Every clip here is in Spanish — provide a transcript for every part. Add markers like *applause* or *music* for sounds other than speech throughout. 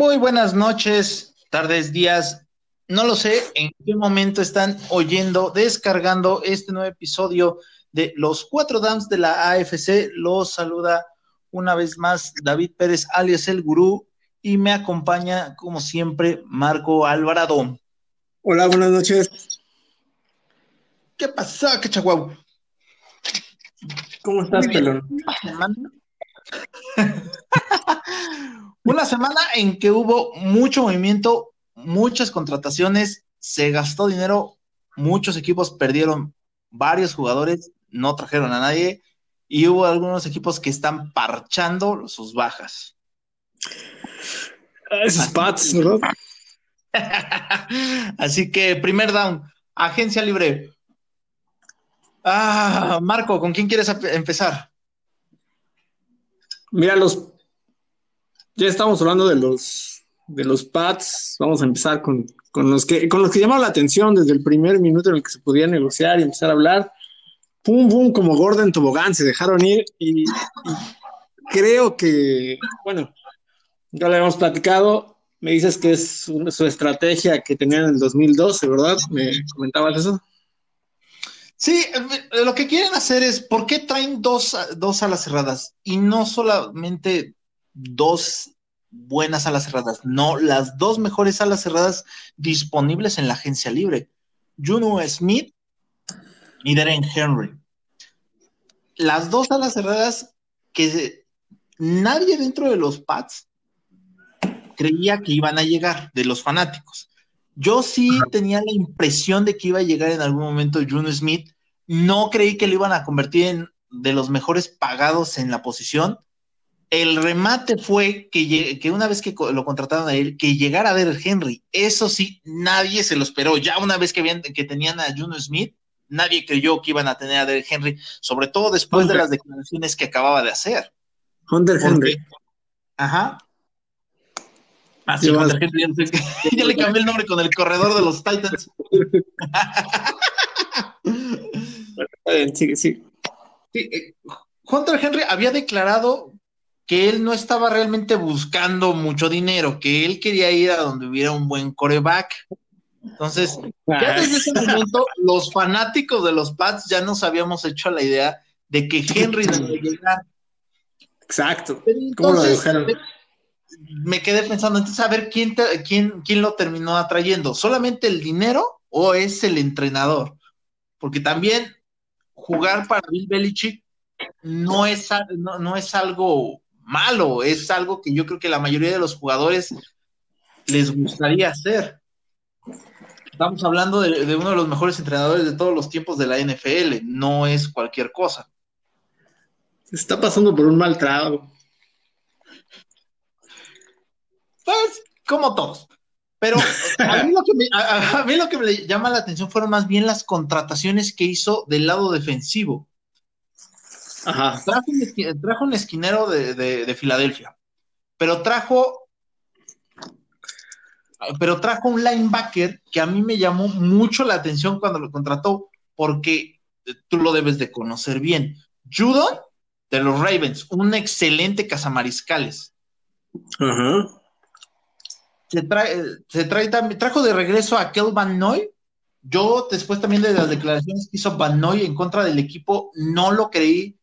Muy buenas noches, tardes, días. No lo sé en qué momento están oyendo, descargando este nuevo episodio de Los Cuatro Dams de la AFC. Los saluda una vez más David Pérez, alias El Gurú, y me acompaña, como siempre, Marco Alvarado. Hola, buenas noches. ¿Qué pasa, cachaguau? ¿Cómo estás, pelón? *laughs* Una semana en que hubo mucho movimiento, muchas contrataciones, se gastó dinero, muchos equipos perdieron varios jugadores, no trajeron a nadie y hubo algunos equipos que están parchando sus bajas. Ah, esos Pats, ¿verdad? *laughs* Así que primer down, agencia libre. Ah, Marco, ¿con quién quieres empezar? Mira, los ya estamos hablando de los de los Pats. Vamos a empezar con, los que con los que llamaron la atención desde el primer minuto en el que se podía negociar y empezar a hablar. Pum, pum, como Gordon Tobogán, se dejaron ir y, creo que, bueno, ya lo habíamos platicado. Me dices que es su estrategia que tenían en el 2012, ¿verdad? ¿Me comentabas eso? Sí, eh, lo que quieren hacer es, ¿por qué traen dos, dos alas cerradas? Y no solamente dos buenas alas cerradas, no, las dos mejores alas cerradas disponibles en la agencia libre. Juno Smith y Darren Henry. Las dos alas cerradas que nadie dentro de los Pats creía que iban a llegar, de los fanáticos. Yo sí tenía la impresión de que iba a llegar en algún momento Juno Smith. No creí que lo iban a convertir en de los mejores pagados en la posición el remate fue que, que, una vez que lo contrataron a él, que llegara a ver el Henry. Eso sí, nadie se lo esperó. Ya una vez que, que tenían a Juno Smith, nadie creyó que iban a tener a Derek Henry, sobre todo después de las declaraciones que acababa de hacer. Hunter Henry. Ajá. Ah, sí, Hunter Henry. *laughs* Ya, le cambié el nombre con el corredor de los Titans. *laughs* sí, sí. sí eh, Hunter Henry había declarado que él no estaba realmente buscando mucho dinero, que él quería ir a donde hubiera un buen coreback. Entonces, ya desde ese *laughs* momento, los fanáticos de los Pats ya nos habíamos hecho la idea de que Henry debía llegar. Exacto. ¿Cómo lo dijeron? Me quedé pensando, entonces, a ver, ¿quién, quién, quién lo terminó atrayendo? ¿Solamente el dinero o es el entrenador? Porque también jugar para Bill Belichick no es, no es algo malo, es algo que yo creo que la mayoría de los jugadores les gustaría hacer. Estamos hablando de, uno de los mejores entrenadores de todos los tiempos de la NFL, no es cualquier cosa. Está pasando por un mal trago. Pues, como todos. Pero a mí, lo que me, a mí lo que me llama la atención fueron más bien las contrataciones que hizo del lado defensivo. Trajo, un, esquinero de, Filadelfia, pero trajo, pero trajo un linebacker que a mí me llamó mucho la atención cuando lo contrató, porque tú lo debes de conocer bien. Judon de los Ravens, un excelente cazamariscales. Se trae, se trae trajo de regreso a Kel Van Noy. Yo, después también de las declaraciones que hizo Van Noy en contra del equipo, no lo creí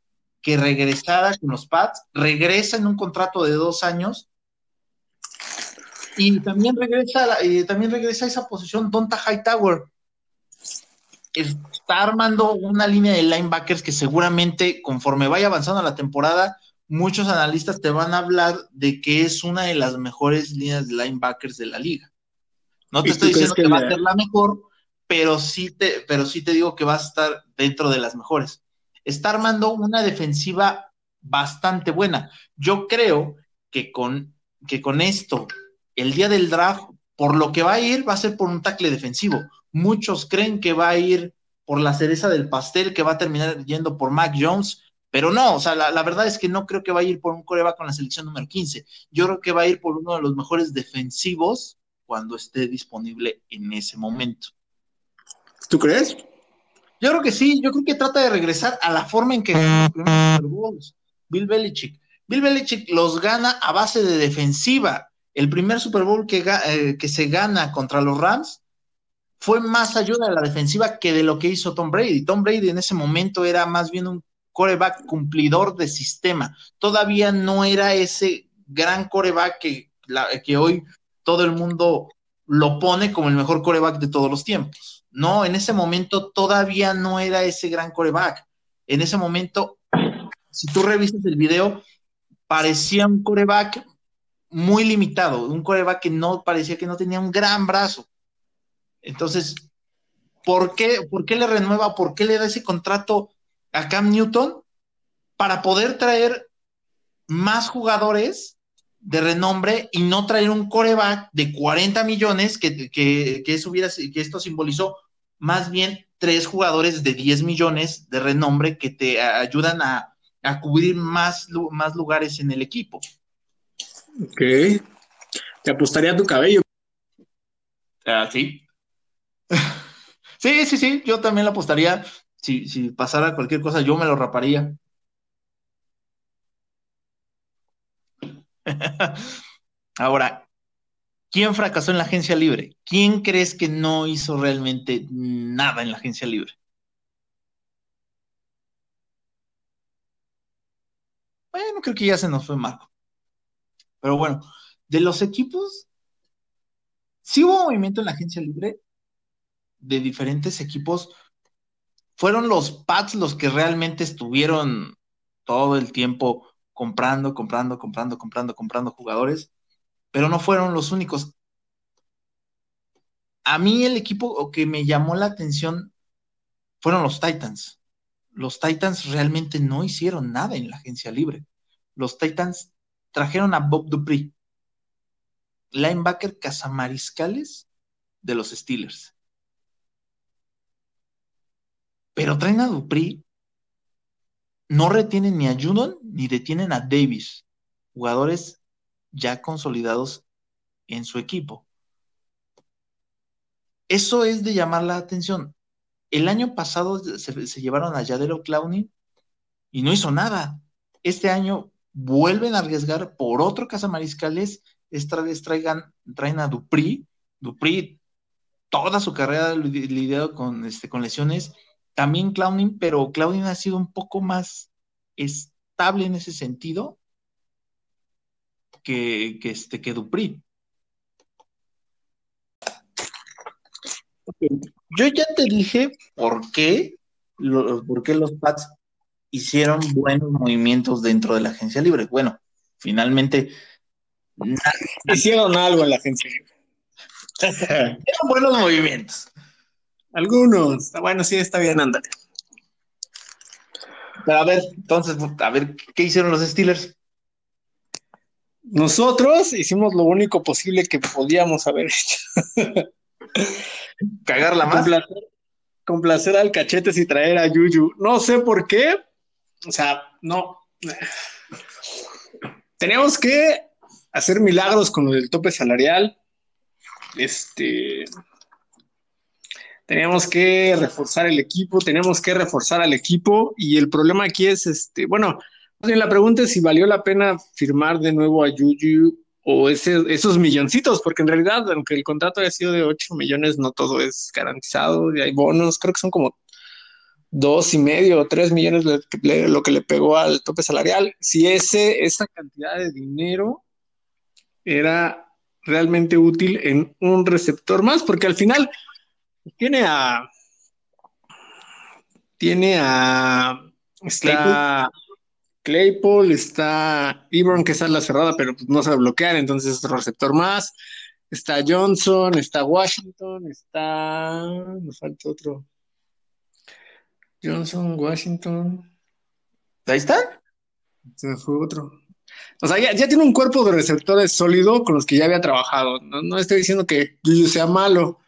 que regresara con los Pats, regresa en un contrato de dos años y también regresa, y también regresa a esa posición Donta Hightower. Está armando una línea de linebackers que seguramente conforme vaya avanzando la temporada, muchos analistas te van a hablar de que es una de las mejores líneas de linebackers de la liga. No te estoy diciendo que, va a ser la mejor, pero sí te, pero sí te digo que va a estar dentro de las mejores está armando una defensiva bastante buena. Yo creo que con, que con esto, el día del draft, por lo que va a ir, va a ser por un tackle defensivo. Muchos creen que va a ir por la cereza del pastel, que va a terminar yendo por Mac Jones, pero no, o sea, la, verdad es que no creo que va a ir por un coreback con la selección número 15. Yo creo que va a ir por uno de los mejores defensivos cuando esté disponible en ese momento. ¿Tú crees? Yo creo que sí, yo creo que trata de regresar a la forma en que los Bill Belichick. Bill Belichick los gana a base de defensiva. El primer Super Bowl que, eh, que se gana contra los Rams fue más ayuda de la defensiva que de lo que hizo Tom Brady. Tom Brady en ese momento era más bien un coreback cumplidor de sistema. Todavía no era ese gran coreback que, que hoy todo el mundo lo pone como el mejor coreback de todos los tiempos. No, en ese momento todavía no era ese gran coreback. En ese momento, si tú revisas el video, parecía un coreback muy limitado, un coreback que no parecía que no tenía un gran brazo. Entonces, ¿por qué, ¿por qué le renueva? ¿Por qué le da ese contrato a Cam Newton? Para poder traer más jugadores de renombre y no traer un coreback de 40 millones, que, que, eso hubiera, que esto simbolizó más bien tres jugadores de 10 millones de renombre que te ayudan a, cubrir más, más lugares en el equipo. Ok. Te apostaría tu cabello. Ah, sí. *laughs* sí, sí, sí, yo también lo apostaría. Si, si pasara cualquier cosa, yo me lo raparía. *laughs* Ahora, ¿quién fracasó en la agencia libre? ¿Quién crees que no hizo realmente nada en la agencia libre? Bueno, creo que ya se nos fue Marco. Pero bueno, de los equipos, sí hubo movimiento en la agencia libre de diferentes equipos. Fueron los Pats los que realmente estuvieron todo el tiempo comprando, comprando, comprando, comprando, comprando jugadores, pero no fueron los únicos. A mí el equipo que me llamó la atención fueron los Titans. Los Titans realmente no hicieron nada en la agencia libre. Los Titans trajeron a Bob Dupree, linebacker cazamariscales de los Steelers. Pero traen a Dupree no retienen ni a Judon ni detienen a Davis, jugadores ya consolidados en su equipo. Eso es de llamar la atención. El año pasado se, llevaron a Yadero Clowney y no hizo nada. Este año vuelven a arriesgar por otro cazamariscales. Esta vez traigan, traen a Dupri. Dupri, toda su carrera lidiado con, este, con lesiones también Clowning, pero Clowning ha sido un poco más estable en ese sentido que, que, este, que Dupri. Yo ya te dije por qué, por qué los Pats hicieron buenos movimientos dentro de la agencia libre. Bueno, finalmente hicieron algo en la agencia libre. *laughs* hicieron buenos movimientos. Algunos. Bueno, sí, está bien, ándale. Pero a ver, entonces, a ver, ¿qué hicieron los Steelers? Nosotros hicimos lo único posible que podíamos haber hecho. *laughs* ¿Cagarla más? Complacer, complacer al cachetes y traer a Yuyu. No sé por qué. O sea, no. Tenemos que hacer milagros con lo del tope salarial. Este teníamos que reforzar el equipo, tenemos que reforzar al equipo y el problema aquí es, este, bueno, la pregunta es si valió la pena firmar de nuevo a Juju o esos milloncitos, porque en realidad, aunque el contrato haya sido de 8 millones, no todo es garantizado, y hay bonos, creo que son como dos y medio o tres millones lo que le pegó al tope salarial. Si ese, esa cantidad de dinero era realmente útil en un receptor más, porque al final tiene a. Tiene a. Está Claypool, está Ibron, que está en la cerrada, pero pues, no sabe bloquear, entonces es otro receptor más. Está Johnson, está Washington, está. Nos falta otro. Johnson, Washington. Ahí está. Se fue otro. O sea, ya, tiene un cuerpo de receptores sólido con los que ya había trabajado. No, no estoy diciendo que Juju sea malo,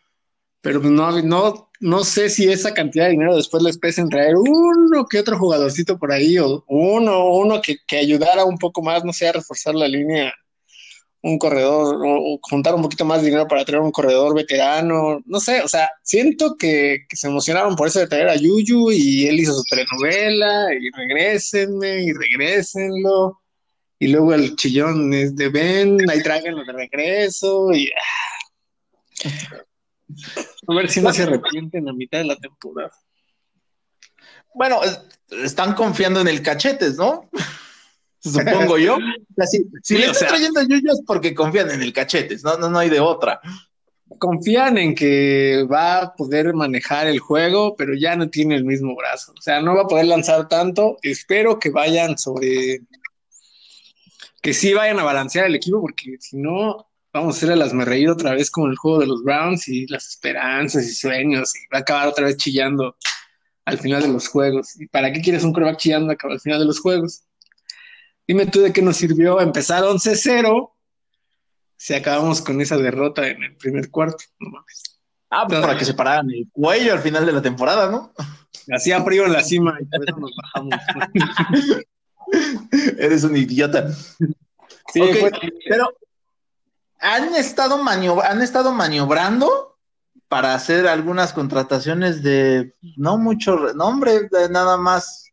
pero pues no, no, no sé si esa cantidad de dinero después les pese en traer uno que otro jugadorcito por ahí, o uno, uno que, que ayudara un poco más, no sé, a reforzar la línea, un corredor, o, juntar un poquito más de dinero para traer un corredor veterano, no sé, o sea, siento que, se emocionaron por eso de traer a Yuyu y él hizo su telenovela, y regrésenme, y regrésenlo. y luego el chillón es de ven, ahí tráiganlo de regreso y ah. A ver si no se arrepienten a mitad de la temporada. Bueno, están confiando en el cachetes, ¿no? *laughs* Supongo yo. si, le están trayendo a Yuyo es porque confían en el cachetes, no, no, no hay de otra. Confían en que va a poder manejar el juego, pero ya no tiene el mismo brazo. O sea, no va a poder lanzar tanto. Espero que vayan sobre. Que sí vayan a balancear el equipo, porque si no, vamos a hacer a las me reír otra vez con el juego de los Browns y las esperanzas y sueños. Y va a acabar otra vez chillando al final de los juegos. ¿Y para qué quieres un coreback chillando al final de los juegos? Dime tú de qué nos sirvió empezar 11-0 si acabamos con esa derrota en el primer cuarto. No mames. Ah, pues para que se pararan el cuello al final de la temporada, ¿no? Hacía frío en la cima y por eso nos *laughs* bajamos. Eres un idiota. Sí, pero han estado, han estado maniobrando para hacer algunas contrataciones de no mucho nombre, nada más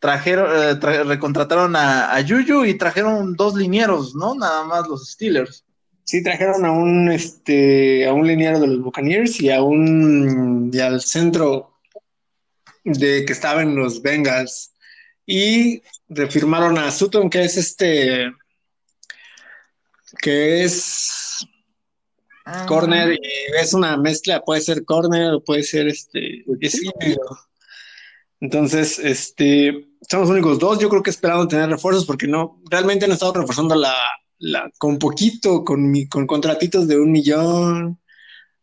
trajeron, eh, recontrataron a, a, Yuyu y trajeron dos linieros, ¿no? Nada más los Steelers. Sí, trajeron a un este a un liniero de los Buccaneers y a un y al centro de que estaba en los Bengals y refirmaron a Sutton que es este que es ah. corner y es una mezcla, puede ser corner o puede ser este es entonces, este, somos los únicos dos. Yo creo que esperando tener refuerzos porque no, realmente han estado reforzando la, la con poquito, con, mi, con contratitos de un millón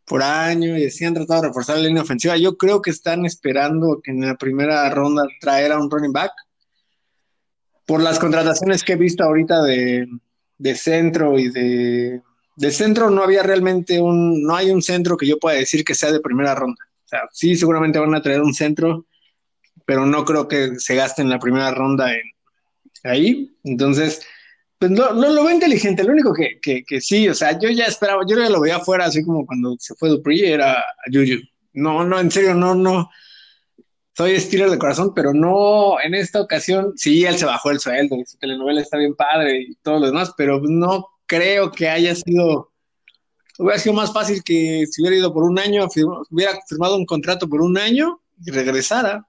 por año y así han tratado de reforzar la línea ofensiva. Yo creo que están esperando que en la primera ronda traer a un running back. Por las contrataciones que he visto ahorita de, de centro y de, de centro no había realmente un, no hay un centro que yo pueda decir que sea de primera ronda. O sea, sí, seguramente van a traer un centro pero no creo que se gaste en la primera ronda ahí. Entonces, pues lo, lo, veo inteligente. Lo único que, que, sí, o sea, yo ya esperaba, yo ya lo veía afuera, así como cuando se fue Dupri, era Yuyu. No, no, en serio, no, no. Soy Steeler de corazón, pero no en esta ocasión. Sí, él se bajó el sueldo, su telenovela está bien padre y todo lo demás, pero no creo que haya sido. Hubiera sido más fácil que si hubiera ido por un año, hubiera firmado un contrato por un año y regresara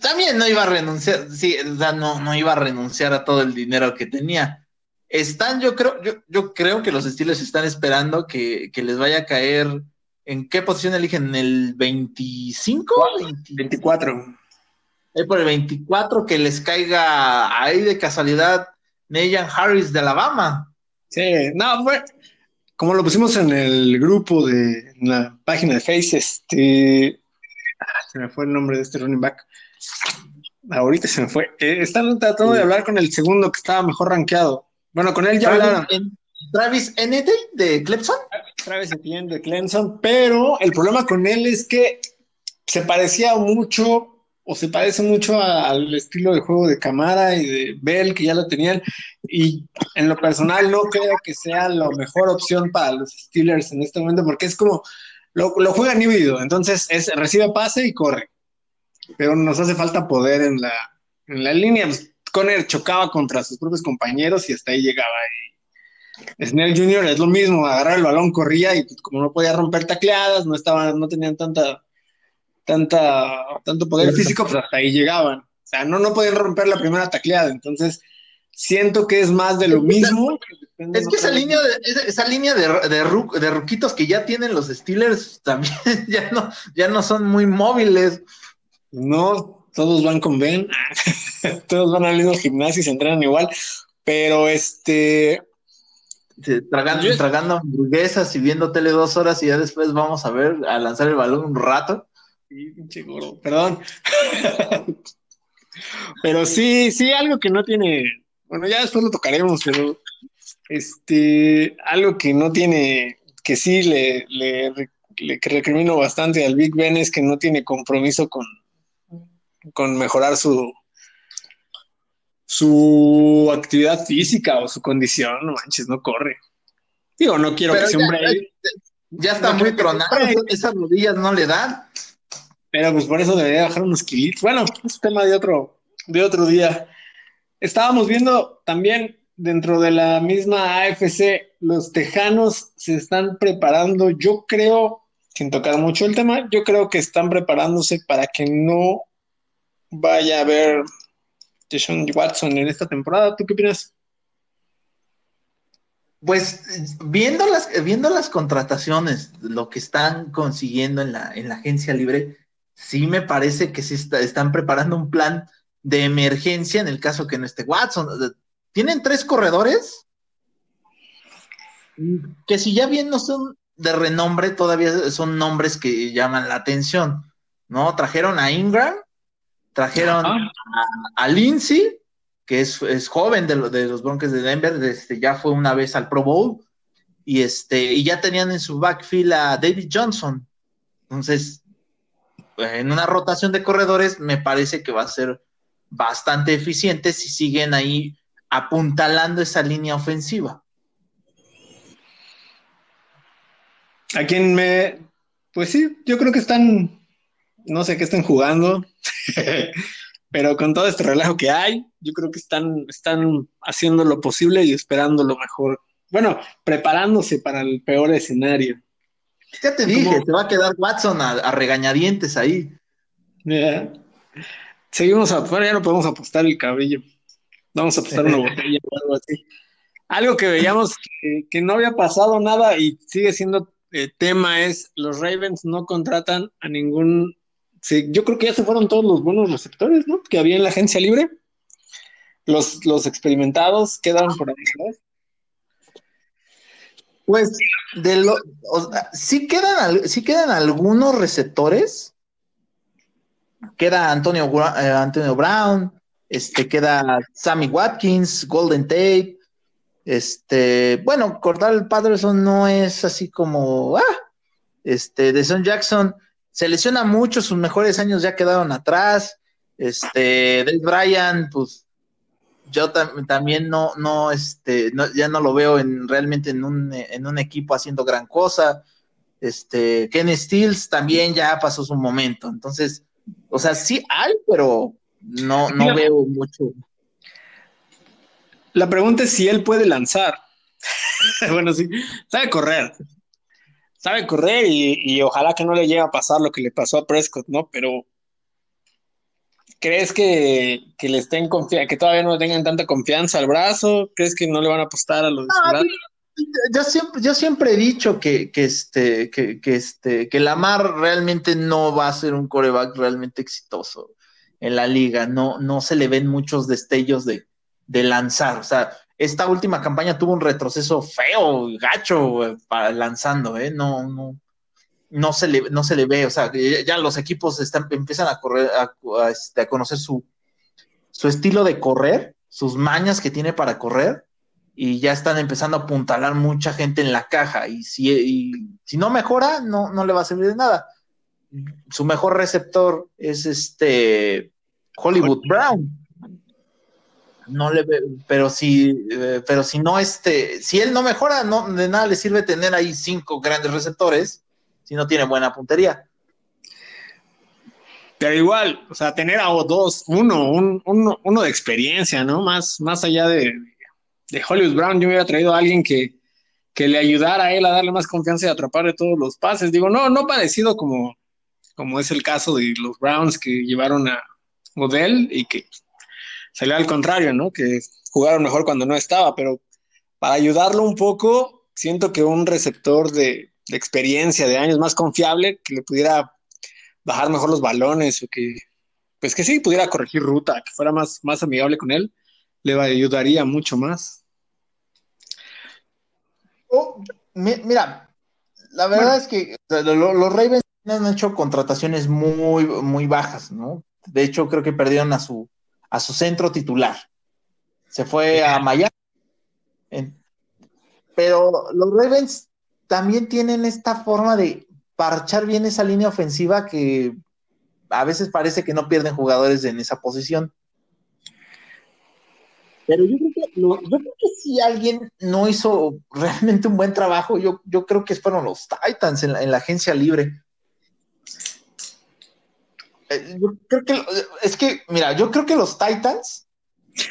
también no iba a renunciar, sí, no, no iba a renunciar a todo el dinero que tenía. Están, yo creo, yo, yo creo que los estilos están esperando que, les vaya a caer. ¿En qué posición eligen? ¿En el 25? 24. por el 24 que les caiga ahí de casualidad Neyan Harris de Alabama. Sí, no, fue como lo pusimos en el grupo de la página de Face, este ah, se me fue el nombre de este running back. Ahorita se me fue. Eh, están tratando de hablar con el segundo que estaba mejor rankeado. Bueno, con él ya hablaron. Travis Etienne de Clemson. Travis Etienne de Clemson, pero el problema con él es que se parecía mucho o se parece mucho al estilo de juego de Camara y de Bell que ya lo tenían y en lo personal no creo que sea la mejor opción para los Steelers en este momento porque es como lo, lo juegan híbrido, entonces es recibe pase y corre pero nos hace falta poder en la, en la línea. Pues, Conner chocaba contra sus propios compañeros y hasta ahí llegaba. Snell Jr. es lo mismo, agarrar el balón, corría y pues, como no podía romper tacleadas, no estaban, no tenían tanta, tanta, tanto poder físico, pues hasta ahí llegaban. O sea, no, no podían romper la primera tacleada. Entonces, siento que es más de lo mismo. Es que esa línea, de, esa línea de, de, ruquitos que ya tienen los Steelers *laughs* también ya no, ya no son muy móviles. No, todos van con Ben, *laughs* todos van al mismo gimnasio y se entrenan igual, pero este... Tragando, tragando hamburguesas y viendo tele dos horas y ya después vamos a ver, a lanzar el balón un rato. Sí, pinche perdón. *laughs* pero sí, sí, algo que no tiene, bueno, ya después lo tocaremos, pero este, algo que no tiene, que sí le, le, le recrimino bastante al Big Ben es que no tiene compromiso con, con mejorar su su actividad física o su condición, no manches, no corre. Digo, no quiero que sea un Ya está muy tronado, esas rodillas no le dan. Pero pues por eso debería bajar unos kilitos. Bueno, es tema de otro, de otro día. Estábamos viendo también dentro de la misma AFC, los Tejanos se están preparando, yo creo, sin tocar mucho el tema, yo creo que están preparándose para que no vaya a haber Deshaun Watson en esta temporada. ¿Tú qué opinas? Pues viendo las, viendo las contrataciones, lo que están consiguiendo en la, en la agencia libre, sí me parece que sí están preparando un plan de emergencia en el caso que no esté Watson. Tienen tres corredores que si ya bien no son de renombre, todavía son nombres que llaman la atención, ¿no? Trajeron a Ingram, trajeron a, Lindsay, que es, joven de, de, los Broncos de Denver, este, ya fue una vez al Pro Bowl, y, este, y ya tenían en su backfield a David Johnson. Entonces, en una rotación de corredores, me parece que va a ser bastante eficiente si siguen ahí apuntalando esa línea ofensiva. A quien me, pues sí, yo creo que están, no sé qué estén jugando, *laughs* pero con todo este relajo que hay, yo creo que están, están haciendo lo posible y esperando lo mejor. Bueno, preparándose para el peor escenario. Ya te dije, te va a quedar Watson a, regañadientes ahí. Seguimos afuera, ya no podemos apostar el cabello. Vamos a apostar una *laughs* botella o algo así. Algo que veíamos que, no había pasado nada y sigue siendo eh, tema es los Ravens no contratan a ningún. Sí, yo creo que ya se fueron todos los buenos receptores, ¿no? Que había en la agencia libre. Los, los experimentados quedaron por ahí, Pues de lo, sí quedan, sí quedan algunos receptores, queda Antonio, eh, Antonio Brown, este, queda Sammy Watkins, Golden Tate, este, bueno, Cordal Patterson no es así como, ah, este, Jackson se lesiona mucho, sus mejores años ya quedaron atrás, este, Dave Bryan, pues, yo también no, no, este, ya no lo veo en, realmente en un, en un equipo haciendo gran cosa, este, Ken Stills también ya pasó su momento, entonces, o sea, sí hay, pero no, no veo mucho. La pregunta es si él puede lanzar. *laughs* bueno, sí, sabe correr. Sabe correr y, ojalá que no le llegue a pasar lo que le pasó a Prescott, ¿no? Pero ¿crees que, le estén confiando, que todavía no tengan tanta confianza al brazo? ¿Crees que no le van a apostar a los yo siempre, yo siempre he dicho que, que, este, que, que, este, que Lamar realmente no va a ser un coreback realmente exitoso en la liga. No, no se le ven muchos destellos de, de lanzar. O sea, esta última campaña tuvo un retroceso feo, gacho, para lanzando, ¿eh? No, no, no se le, no se le ve. O sea, ya los equipos están, empiezan a correr, a, este, a conocer su, su estilo de correr, sus mañas que tiene para correr y ya están empezando a apuntalar mucha gente en la caja y si, si no mejora, no, no le va a servir de nada. Su mejor receptor es este Hollywood Brown. No le pero si, eh, pero si no este, si él no mejora, no de nada le sirve tener ahí cinco grandes receptores si no tiene buena puntería. Pero igual, o sea, tener a dos, uno, uno, uno de experiencia, ¿no? Más, más allá de, de Hollywood Brown, yo hubiera traído a alguien que, le ayudara a él a darle más confianza y atraparle todos los pases. Digo, no, no parecido como, como es el caso de los Browns que llevaron a Odell y que salió al contrario, ¿no? Que jugaron mejor cuando no estaba, pero para ayudarlo un poco, siento que un receptor de, experiencia, de años más confiable, que le pudiera bajar mejor los balones o que, pues que sí, pudiera corregir ruta, que fuera más, más amigable con él, le ayudaría mucho más. Oh, mira, la verdad es que los Ravens han hecho contrataciones muy, muy bajas, ¿no? De hecho, creo que perdieron a su, a su centro titular. Se fue a Miami. Pero los Ravens también tienen esta forma de parchar bien esa línea ofensiva que a veces parece que no pierden jugadores en esa posición. Pero yo creo que, yo creo que si alguien no hizo realmente un buen trabajo, yo, yo creo que fueron los Titans en la, agencia libre. Eh, yo creo que es que, mira, yo creo que los Titans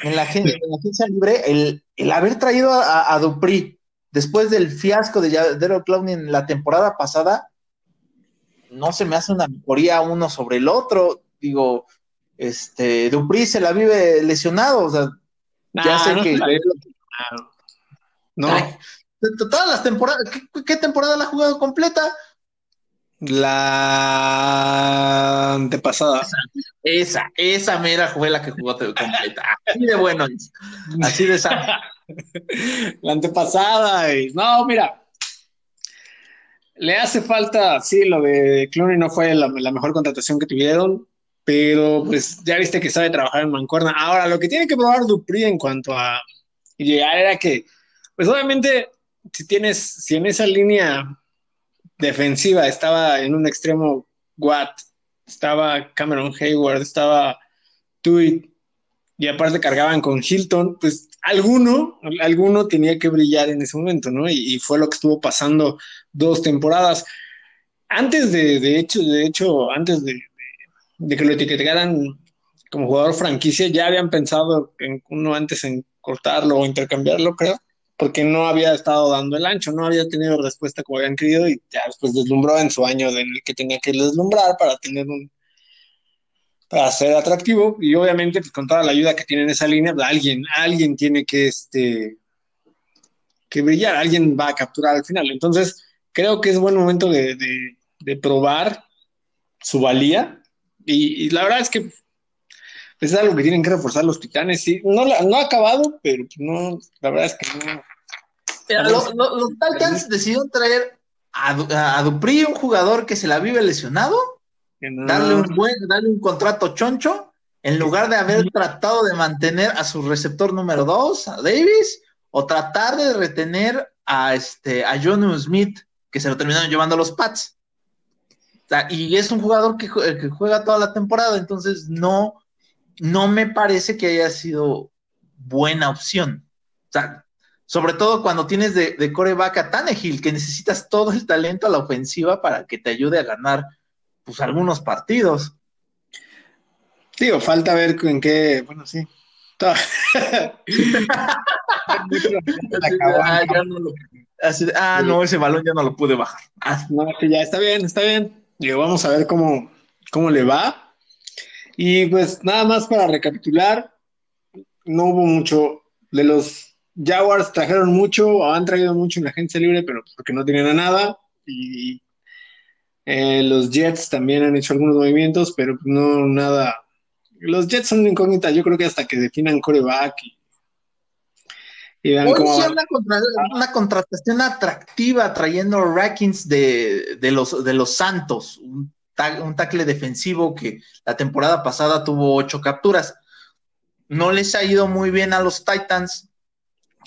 en la, en la agencia libre, el, el haber traído a, a, Dupri después del fiasco de Daryl Clowney en la temporada pasada, no se me hace una mejoría uno sobre el otro. Digo, este, Dupri se la vive lesionado, o sea, ya sé que. No. todas las temporadas, ¿qué, temporada la ha jugado completa? La antepasada. Esa, esa, mera fue la que jugó completa. Así de bueno, así de esa. *laughs* La antepasada. No, mira, le hace falta, sí, lo de Clooney no fue la, mejor contratación que tuvieron, pero pues ya viste que sabe trabajar en mancuerna. Ahora, lo que tiene que probar Dupri en cuanto a llegar era que, pues obviamente, si tienes, si en esa línea defensiva estaba en un extremo Watt, estaba Cameron Hayward, estaba Tuit, y aparte cargaban con Hilton, pues alguno, alguno tenía que brillar en ese momento, ¿no? Y, fue lo que estuvo pasando dos temporadas. Antes de, de hecho, de hecho, antes de, que lo etiquetaran como jugador franquicia, ya habían pensado en uno antes en cortarlo o intercambiarlo, creo, porque no había estado dando el ancho, no había tenido respuesta como habían querido y ya después deslumbró en su año en el que tenía que deslumbrar para tener un, para ser atractivo y obviamente pues, con toda la ayuda que tiene en esa línea, pues, alguien, alguien tiene que, este, que brillar, alguien va a capturar al final. Entonces, creo que es buen momento de, probar su valía y, la verdad es que pues, es algo que tienen que reforzar los titanes. Sí, no, no ha acabado, pero no, la verdad es que no. los, Titans decidieron traer a, a Dupri, un jugador que se la vive lesionado Darle un buen, darle un contrato choncho, en lugar de haber tratado de mantener a su receptor número dos, a Davis, o tratar de retener a este a John Smith, que se lo terminaron llevando a los Pats. y es un jugador que, que, juega toda la temporada, entonces no, no me parece que haya sido buena opción. O sea, sobre todo cuando tienes de, de coreback a Tannehill, que necesitas todo el talento a la ofensiva para que te ayude a ganar pues algunos partidos. Digo, falta ver en qué, bueno, sí. ah, no, ese balón ya no lo pude bajar. Ah, no, ya está bien, está bien. Digo, vamos a ver cómo, cómo le va. Y pues nada más para recapitular, no hubo mucho de los Jaguars trajeron mucho, han traído mucho en la agencia libre, pero porque no tenían nada. Y eh, los Jets también han hecho algunos movimientos, pero no nada. Los Jets son incógnitas, yo creo que hasta que definan coreback y, vean cómo. una, contratación atractiva trayendo rankings de, de, los, de los Santos, un, un tackle defensivo que la temporada pasada tuvo ocho capturas. No les ha ido muy bien a los Titans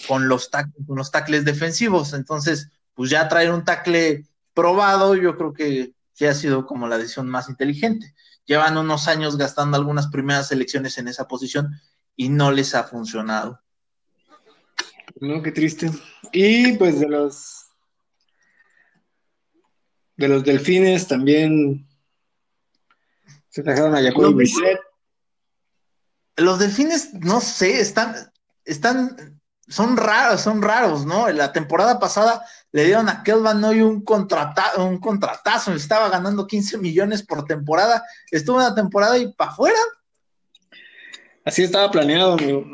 con los, con los tackles defensivos, entonces, pues ya traer un tackle probado, yo creo que sí ha sido como la decisión más inteligente. Llevan unos años gastando algunas primeras elecciones en esa posición y no les ha funcionado. No, qué triste. Y pues de los de los delfines también se trajeron a Jacoby Brissett. Los delfines, no sé, están, están, son raros, son raros, ¿no? La temporada pasada le dieron a Kelvin Noy un, un contratazo, estaba ganando 15 millones por temporada, estuvo una temporada y para afuera. Así estaba planeado, amigo. *laughs*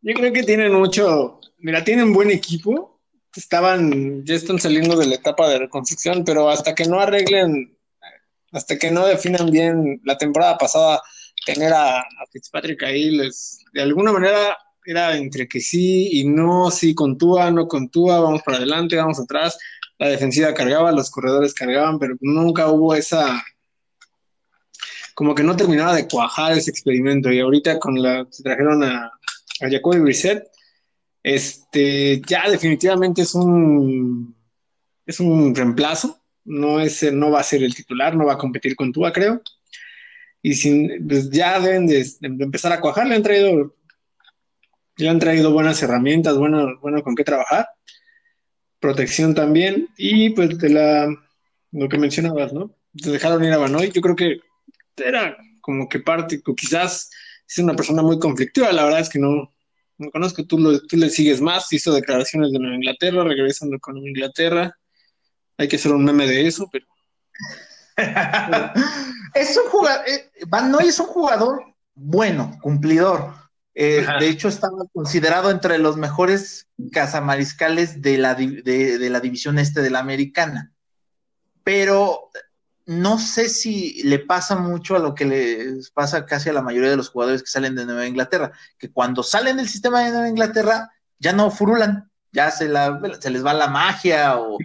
Yo creo que tienen mucho, mira, tienen buen equipo, estaban, ya están saliendo de la etapa de reconstrucción, pero hasta que no arreglen, hasta que no definan bien la temporada pasada, tener a, a Fitzpatrick ahí, les, de alguna manera era entre que sí y no, sí contúa, no contúa, vamos para adelante, vamos atrás. La defensiva cargaba, los corredores cargaban, pero nunca hubo esa. Como que no terminaba de cuajar ese experimento. Y ahorita con la. Se trajeron a, a Jacoby Brissett. Este, ya definitivamente es un. Es un reemplazo. No, es, no va a ser el titular, no va a competir con Tua, creo. Y sin, pues ya deben de, empezar a cuajar. Le han traído ya han traído buenas herramientas, bueno, bueno con qué trabajar. Protección también. Y pues de la, lo que mencionabas, ¿no? dejaron ir a Banoy. Yo creo que era como que parte, quizás es una persona muy conflictiva, la verdad es que no, no conozco, tú, lo, tú le sigues más, hizo declaraciones de Nueva Inglaterra, regresando con Inglaterra, hay que hacer un meme de eso, pero... *laughs* es un jugador, eh, Van Noy es un jugador bueno, cumplidor. Eh, de hecho, estaba considerado entre los mejores cazamariscales de la, de la división este de la americana. Pero no sé si le pasa mucho a lo que les pasa casi a la mayoría de los jugadores que salen de Nueva Inglaterra, que cuando salen del sistema de Nueva Inglaterra ya no furulan, ya se, la, se les va la magia o,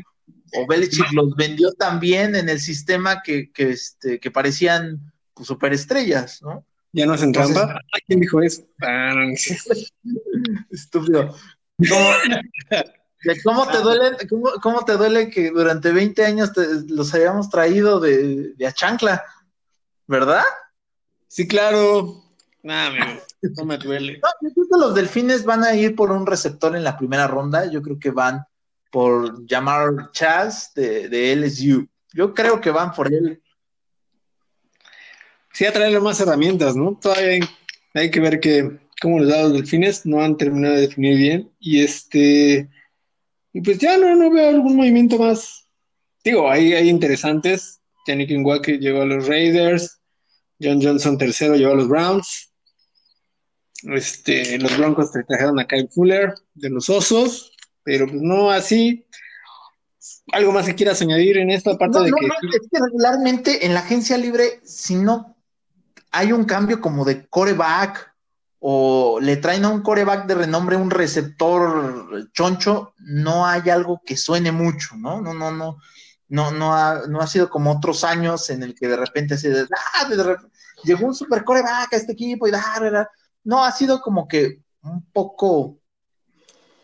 o Belichick los vendió también en el sistema que, que, este, que parecían pues, superestrellas, ¿no? ¿Ya no hacen trampa? ¿Quién dijo eso? Ah, *laughs* Estúpido. ¿Cómo te duele, cómo, te duele que durante 20 años los hayamos traído de, de a chancla? ¿Verdad? Sí, claro. Nada, no me duele. yo creo que los delfines van a ir por un receptor en la primera ronda. Yo creo que van por llamar Chaz de, de LSU. Yo creo que van por él. Sí, a traerle más herramientas, ¿no? Todavía hay, que ver que, da los delfines. No han terminado de definir bien. Y este y pues ya no, no veo algún movimiento más. Digo, hay, hay interesantes. Yannick Ngwake llegó a los Raiders. John Johnson tercero llegó a los Browns. Este, los Broncos trajeron a Kyle Fuller de los Osos, pero pues no así. ¿Algo más que quieras añadir en esta parte de que... es que regularmente en la agencia libre, si no hay un cambio como de coreback o le traen a un coreback de renombre un receptor choncho, no hay algo que suene mucho, ¿no? No, no, no, no, no ha, no ha sido como otros años en el que de repente se ah, llegó un super coreback a este equipo y da, no, ha sido como que un poco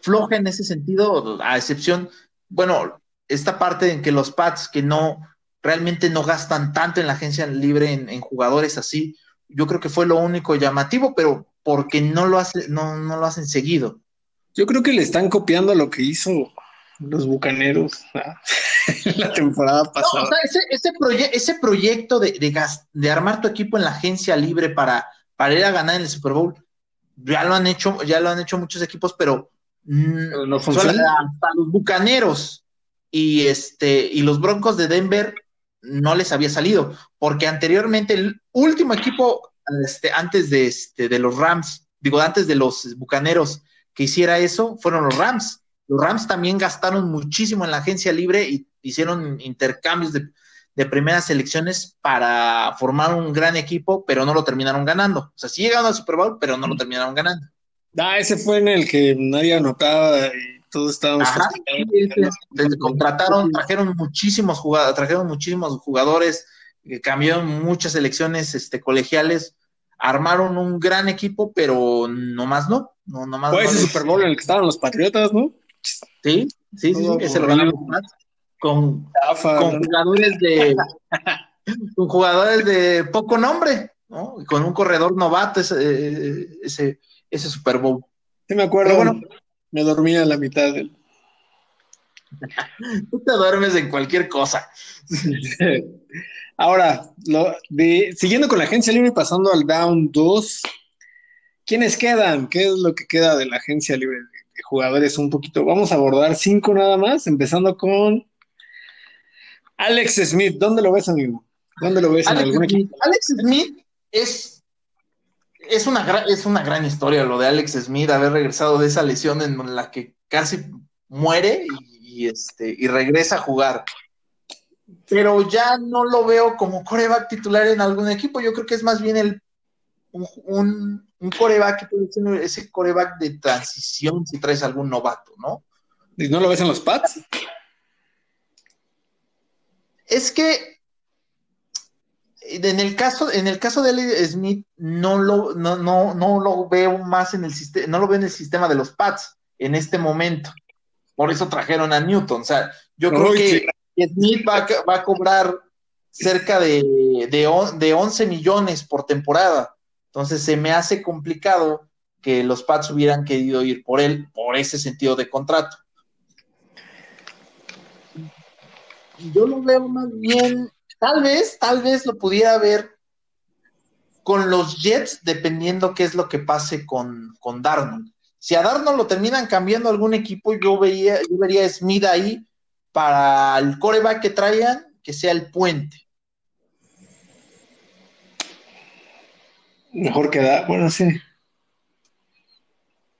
floja en ese sentido, a excepción, bueno, esta parte en que los Pats que no realmente no gastan tanto en la agencia libre en jugadores así, yo creo que fue lo único llamativo, pero porque no lo, hace, no, no lo hacen seguido. Yo creo que le están copiando lo que hizo los bucaneros *laughs* la temporada pasada. ese, ese, proyecto de, de, armar tu equipo en la agencia libre para, para ir a ganar en el Super Bowl, ya lo han hecho, ya lo han hecho muchos equipos, pero, mm, no funciona. Hasta los bucaneros y este y los Broncos de Denver no les había salido, porque anteriormente el último equipo este, antes de, este, de los Rams, digo, antes de los Bucaneros que hiciera eso, fueron los Rams. Los Rams también gastaron muchísimo en la agencia libre y hicieron intercambios de, primeras elecciones para formar un gran equipo, pero no lo terminaron ganando. O sea, sí llegaron al Super Bowl, pero no lo terminaron ganando. Ah, ese fue en el que nadie anotaba y todos estábamos. contrataron, trajeron muchísimos jugadores, trajeron muchísimos jugadores cambiaron muchas elecciones este, colegiales, armaron un gran equipo, pero nomás no. no nomás Fue ese Super Bowl en el que estaban los Patriotas, ¿no? Sí, sí, sí, que se lo ganaron con, con jugadores de *laughs* con jugadores de poco nombre, ¿no? Y con un corredor novato ese, ese, ese Super Bowl. Sí, me acuerdo. bueno, me dormía a la mitad del. *laughs* Tú te duermes en cualquier cosa. *laughs* Ahora, siguiendo con la agencia libre y pasando al down 2, ¿quiénes quedan? ¿Qué es lo que queda de la agencia libre de, jugadores? Un poquito, vamos a abordar cinco nada más, empezando con Alex Smith. ¿Dónde lo ves, amigo? ¿Dónde lo ves Alex en algún equipo? Alex Smith es, es, una, es una gran historia lo de Alex Smith, haber regresado de esa lesión en la que casi muere y, este, y regresa a jugar pero ya no lo veo como coreback titular en algún equipo. Yo creo que es más bien el, un, un coreback ese coreback de transición si traes algún novato, ¿no? ¿Y no lo ves en los Pats? Es que en el caso, en el caso de Eli Smith, no lo, no, no, no lo veo más en el sistema, no lo veo en el sistema de los Pats en este momento. Por eso trajeron a Newton. O sea, yo creo que Smith va, a cobrar cerca de, de, 11 millones por temporada. Entonces se me hace complicado que los Pats hubieran querido ir por él por ese sentido de contrato. Yo lo veo más bien tal vez, tal vez lo pudiera ver con los Jets, dependiendo qué es lo que pase con, con Darnold. Si a Darnold lo terminan cambiando algún equipo, yo veía, yo vería a Smith ahí para el coreback que traigan, que sea el puente. Mejor queda, bueno, sí.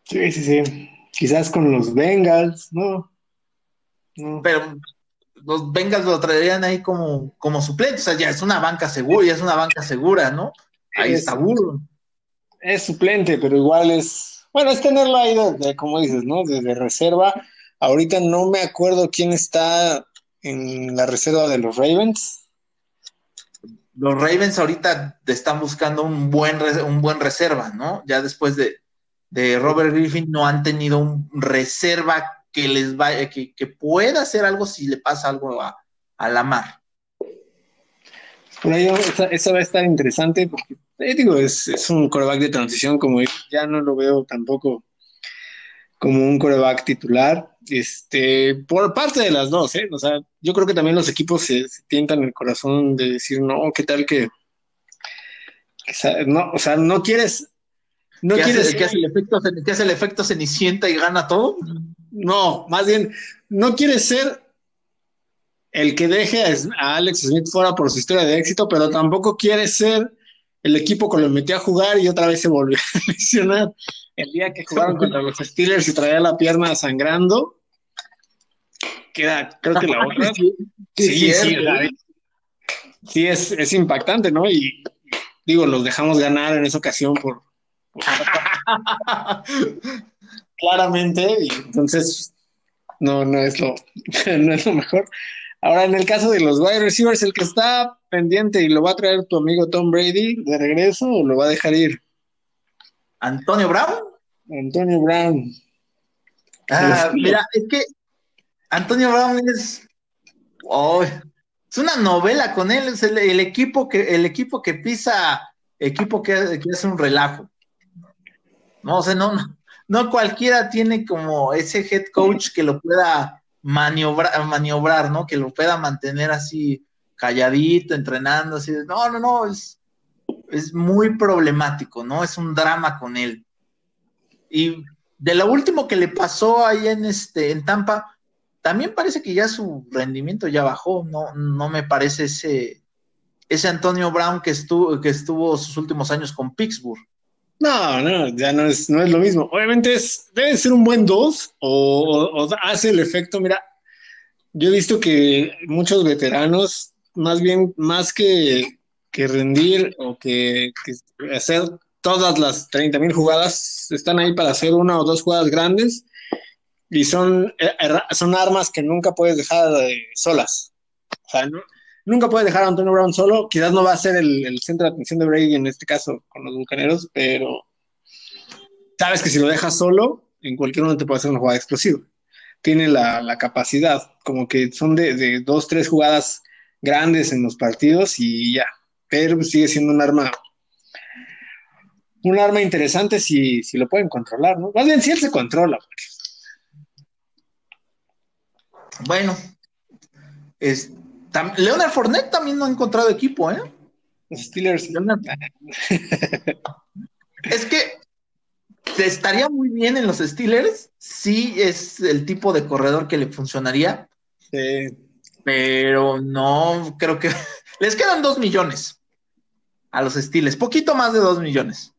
Sí, sí, sí. Quizás con los Bengals, ¿no? Pero los Bengals lo traerían ahí como, como suplente, o sea, ya es una banca segura, ya es una banca segura, ¿no? Ahí está burro. Es suplente, pero igual es, bueno, es tenerlo ahí de, como dices, ¿no? Desde reserva. Ahorita no me acuerdo quién está en la reserva de los Ravens. Los Ravens ahorita están buscando un buen, un buen reserva, ¿no? Ya después de, de Robert Griffin no han tenido un reserva que les vaya, que, que pueda hacer algo si le pasa algo a, a la mar. Ahí eso va a estar interesante porque, eh, digo, es, es, un coreback de transición, como ya no lo veo tampoco como un coreback titular, este, por parte de las dos, ¿eh? O sea, yo creo que también los equipos se, tientan el corazón de decir, no, ¿qué tal que, no, o sea, no quieres, no quieres que hace el efecto, que hace el efecto cenicienta y gana todo? No, más bien, no quiere ser el que deje a Alex Smith fuera por su historia de éxito, pero tampoco quiere ser el equipo que lo metió a jugar y otra vez se volvió *laughs* a lesionar. El día que jugaron contra los Steelers y traía la pierna sangrando, queda, creo que la *laughs* otra. Sí, sí, sí, es, es impactante, ¿no? Y digo, los dejamos ganar en esa ocasión por, *laughs* claramente, y entonces no, no es lo, *laughs* no es lo mejor. Ahora, en el caso de los wide receivers, el que está pendiente y lo va a traer tu amigo Tom Brady de regreso o lo va a dejar ir? ¿Antonio Brown? Antonio Brown. Ah, mira, es que Antonio Brown es. Oh, es una novela con él, es el, equipo que, el equipo que pisa, equipo que, que hace un relajo. No, o sea, no, no cualquiera tiene como ese head coach que lo pueda maniobrar, maniobrar, ¿no? Que lo pueda mantener así calladito, entrenando, así. No, no, no, es, es muy problemático, ¿no? Es un drama con él. Y de lo último que le pasó ahí en este, en Tampa, también parece que ya su rendimiento ya bajó, no, no me parece ese, ese Antonio Brown que estuvo, que estuvo sus últimos años con Pittsburgh. No, no, ya no es, no es lo mismo. Obviamente es, debe ser un buen 2 o, hace el efecto, mira, yo he visto que muchos veteranos, más bien, más que, que rendir o que, hacer todas las 30 mil jugadas, están ahí para hacer una o dos jugadas grandes y son, eh, son armas que nunca puedes dejar solas. O sea, no, Nunca puede dejar a Antonio Brown solo. Quizás no va a ser el, centro de atención de Brady en este caso con los bucaneros, pero sabes que si lo dejas solo, en cualquier momento puede hacer una jugada explosiva. Tiene la, capacidad, como que son de, dos, tres jugadas grandes en los partidos y ya. Pero sigue siendo un arma un arma interesante si, si, lo pueden controlar, ¿no? Más bien si él se controla. Bueno, es, Leonard Fournette también no ha encontrado equipo, ¿eh? Los Steelers. *laughs* es que estaría muy bien en los Steelers. Sí, es el tipo de corredor que le funcionaría. Sí. Pero no, creo que *laughs* les quedan dos millones a los Steelers, poquito más de dos millones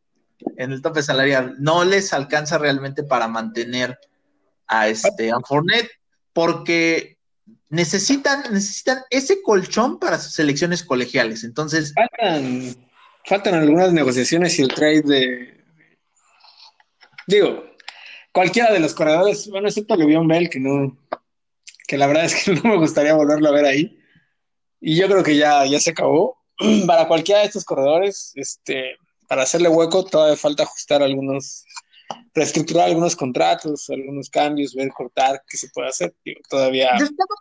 en el tope salarial. No les alcanza realmente para mantener a este a Fournette, porque necesitan, necesitan ese colchón para sus selecciones colegiales. Entonces. Faltan, faltan algunas negociaciones y el trade de. Digo, cualquiera de los corredores, bueno, excepto Le'Veon Bell, que no. Que la verdad es que *laughs* no me gustaría volverlo a ver ahí. Y yo creo que ya, ya se acabó. *clears throat* Para cualquiera de estos corredores, este, para hacerle hueco, todavía falta ajustar algunos, reestructurar algunos contratos, algunos cambios, ver cortar qué se puede hacer. todavía yo estaba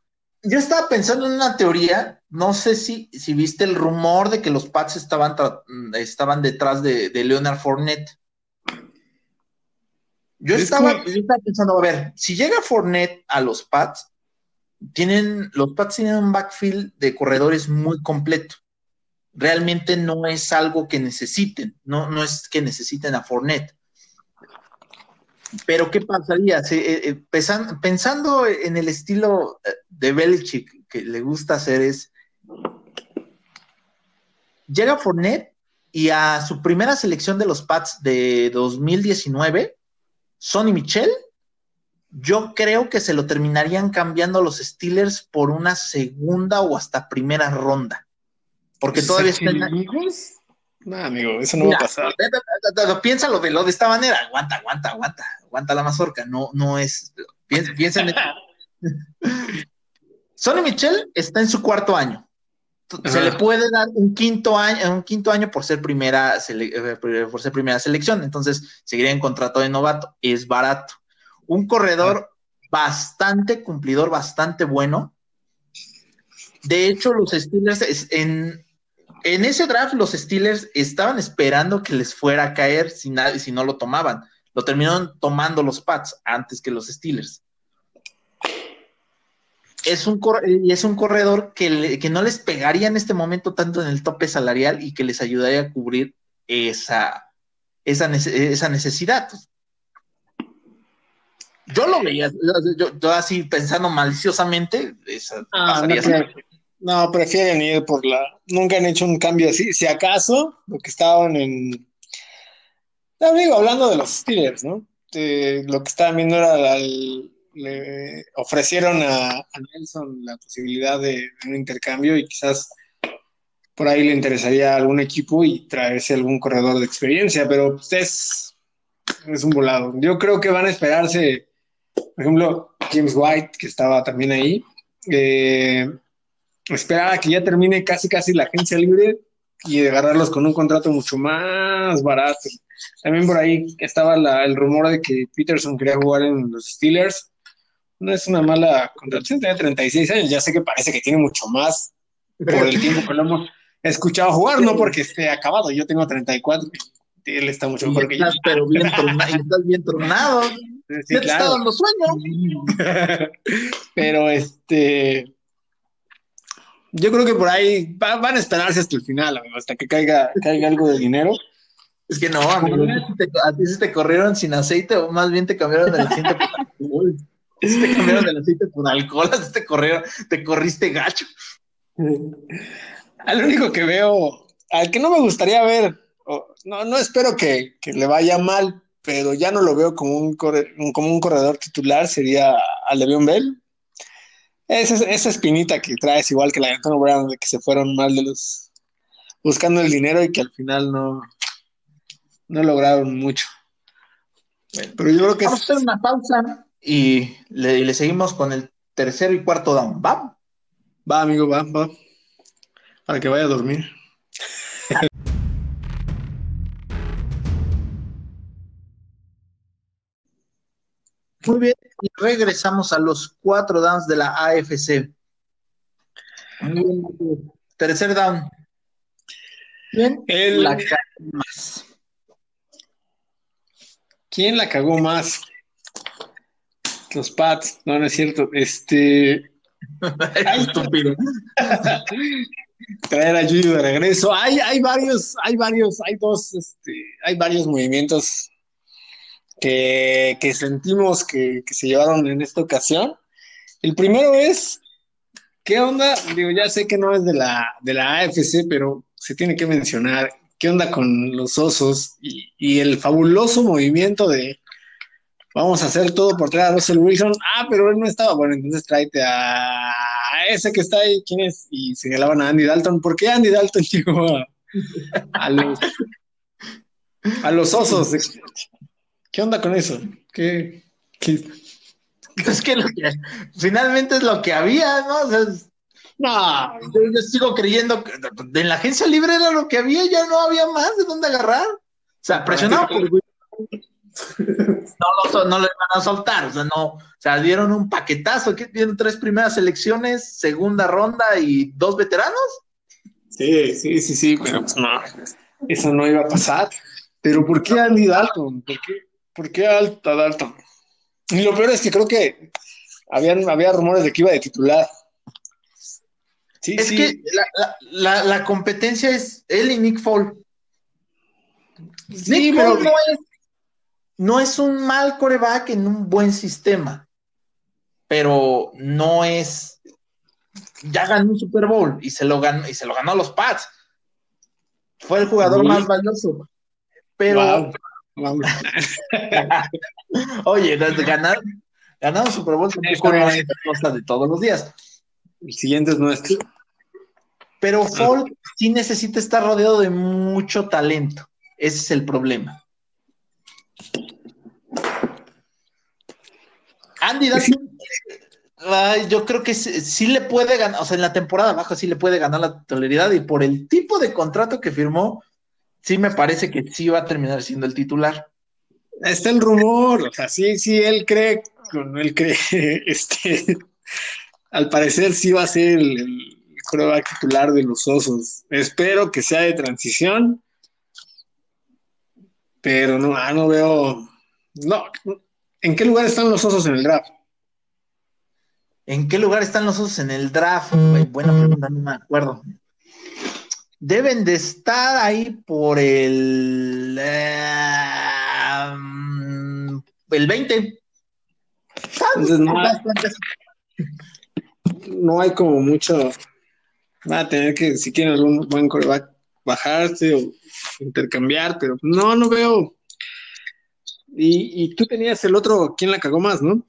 pensando en una teoría, no sé si, si viste el rumor de que los Pats estaban, estaban detrás de, Leonard Fournette. Yo estaba, pensando, a ver, si llega Fournette a los Pats, tienen, los Pats tienen un backfield de corredores muy completo. Realmente no es algo que necesiten, no, no es que necesiten a Fournette. Pero, ¿qué pasaría? Eh, eh, pensando en el estilo eh, de Belichick que le gusta hacer es, llega Fournette y a su primera selección de los Pats de 2019, Sonny Michel, yo creo que se lo terminarían cambiando los Steelers por una segunda o hasta primera ronda. Porque todavía están. No, amigo, eso no va a pasar. Piénsalo de lo de esta manera. Aguanta, aguanta, aguanta. Aguanta la mazorca. No, no es. Piensa, en *laughs* Sonny Michel está en su cuarto año. Se le puede dar un quinto año, un quinto año por ser primera, eh, por ser primera selección. Entonces, seguiría en contrato de novato. Es barato. Un corredor bastante cumplidor, bastante bueno. De hecho, los Steelers en, en ese draft los Steelers estaban esperando que les fuera a caer si, si no lo tomaban. Lo terminaron tomando los Pats antes que los Steelers. Es un, y es un corredor que, no les pegaría en este momento tanto en el tope salarial y que les ayudaría a cubrir esa, esa, necesidad. Yo lo veía, yo, así pensando maliciosamente, esa, ah, no, prefieren ir por la. Nunca han hecho un cambio así. Si acaso, lo que estaban en. No, digo, hablando de los Steelers, ¿no? lo que estaban viendo era. le ofrecieron a, Nelson la posibilidad de, un intercambio y quizás por ahí le interesaría algún equipo y traerse algún corredor de experiencia, pero pues, es, es un volado. Yo creo que van a esperarse, por ejemplo, James White, que estaba también ahí. Eh, esperar a que ya termine casi casi la agencia libre y agarrarlos con un contrato mucho más barato. También por ahí estaba el rumor de que Peterson quería jugar en los Steelers. No es una mala contratación, tiene 36 años, ya sé que parece que tiene mucho más por el tiempo que lo hemos escuchado jugar, no porque esté acabado, yo tengo 34, él está mucho mejor que yo. Pero bien tronado, estás bien tronado. Sí, claro. está dando sueño. *laughs* pero este yo creo que por ahí van a esperarse hasta el final, hasta que caiga, caiga algo de dinero. Es que no, amigo, a ti se te corrieron sin aceite, o más bien te cambiaron el aceite por alcohol. Si te cambiaron el aceite por alcohol, así te corrieron, te corriste gacho. Al único que veo, al que no me gustaría ver, no, no espero que, le vaya mal, pero ya no lo veo como un, como un corredor titular, sería al Le'Veon Bell esa, esa espinita que traes, igual que la de Antonio Brown, de que se fueron mal de los. buscando el dinero y que al final no. no lograron mucho. Pero yo creo que. Vamos a hacer una pausa y le, seguimos con el tercero y cuarto down. ¿Va? Va, amigo, va, va. Para que vaya a dormir. Muy bien, y regresamos a los cuatro downs de la AFC. Tercer down. ¿Quién la cagó más? ¿Quién la cagó más? Los Pats, no, no es cierto. Este. *laughs* Ay, estúpido. *laughs* Traer a Judy de regreso. Hay, hay varios, hay varios, hay dos, este, hay varios movimientos que, sentimos que, se llevaron en esta ocasión. El primero es, ¿qué onda? Digo, ya sé que no es de la, de la AFC, pero se tiene que mencionar, ¿qué onda con los osos y, el fabuloso movimiento de vamos a hacer todo por traer a Russell Wilson? Ah, pero él no estaba, bueno, entonces tráete a, ese que está ahí, ¿quién es? Y señalaban a Andy Dalton, ¿por qué Andy Dalton *laughs* llegó a, los, a los osos? ¿Qué onda con eso? ¿Qué, Es que, finalmente es lo que había, ¿no? O sea, no, yo, sigo creyendo que en la agencia libre era lo que había, ya no había más de dónde agarrar. O sea, presionado por no, lo, no lo iban a soltar, o sea, no, o sea, dieron un paquetazo, que tienen tres primeras elecciones, segunda ronda y dos veteranos. Sí, sí, sí, sí, pero pues no, eso no iba a pasar. Pero ¿por qué Andy Dalton? ¿Por qué? ¿Por qué alta Dalton? Y lo peor es que creo que Habían, había rumores de que iba de titular. Sí, es que la, competencia es él y Nick Fall. Sí, pero no es, no es un mal coreback en un buen sistema, pero no es. Ya ganó un Super Bowl y se lo ganó, y se lo ganó a los Pats. Fue el jugador más valioso. Pero. *laughs* Oye, ganar, ganar un Super Bowl es una cosa de todos los días. El siguiente es nuestro. Pero ah. Folk sí necesita estar rodeado de mucho talento. Ese es el problema. Andy Dalton, yo creo que sí, le puede ganar, o sea, en la temporada baja sí le puede ganar la titularidad y por el tipo de contrato que firmó, sí me parece que sí va a terminar siendo el titular. Está el rumor, o sea, sí, sí, él cree, él cree, *laughs* este, al parecer sí va a ser el a titular de los Osos. Espero que sea de transición, pero no, ah, no veo. No, ¿en qué lugar están los Osos en el draft? ¿En qué lugar están los Osos en el draft? buena pregunta, no me acuerdo. Deben de estar ahí por el. Eh, el 20. Entonces, no, no hay como mucho Va a tener que, si quieren algún buen coreback, bajarse o intercambiar, pero no, no veo. Y, tú tenías el otro, ¿quién la cagó más, no?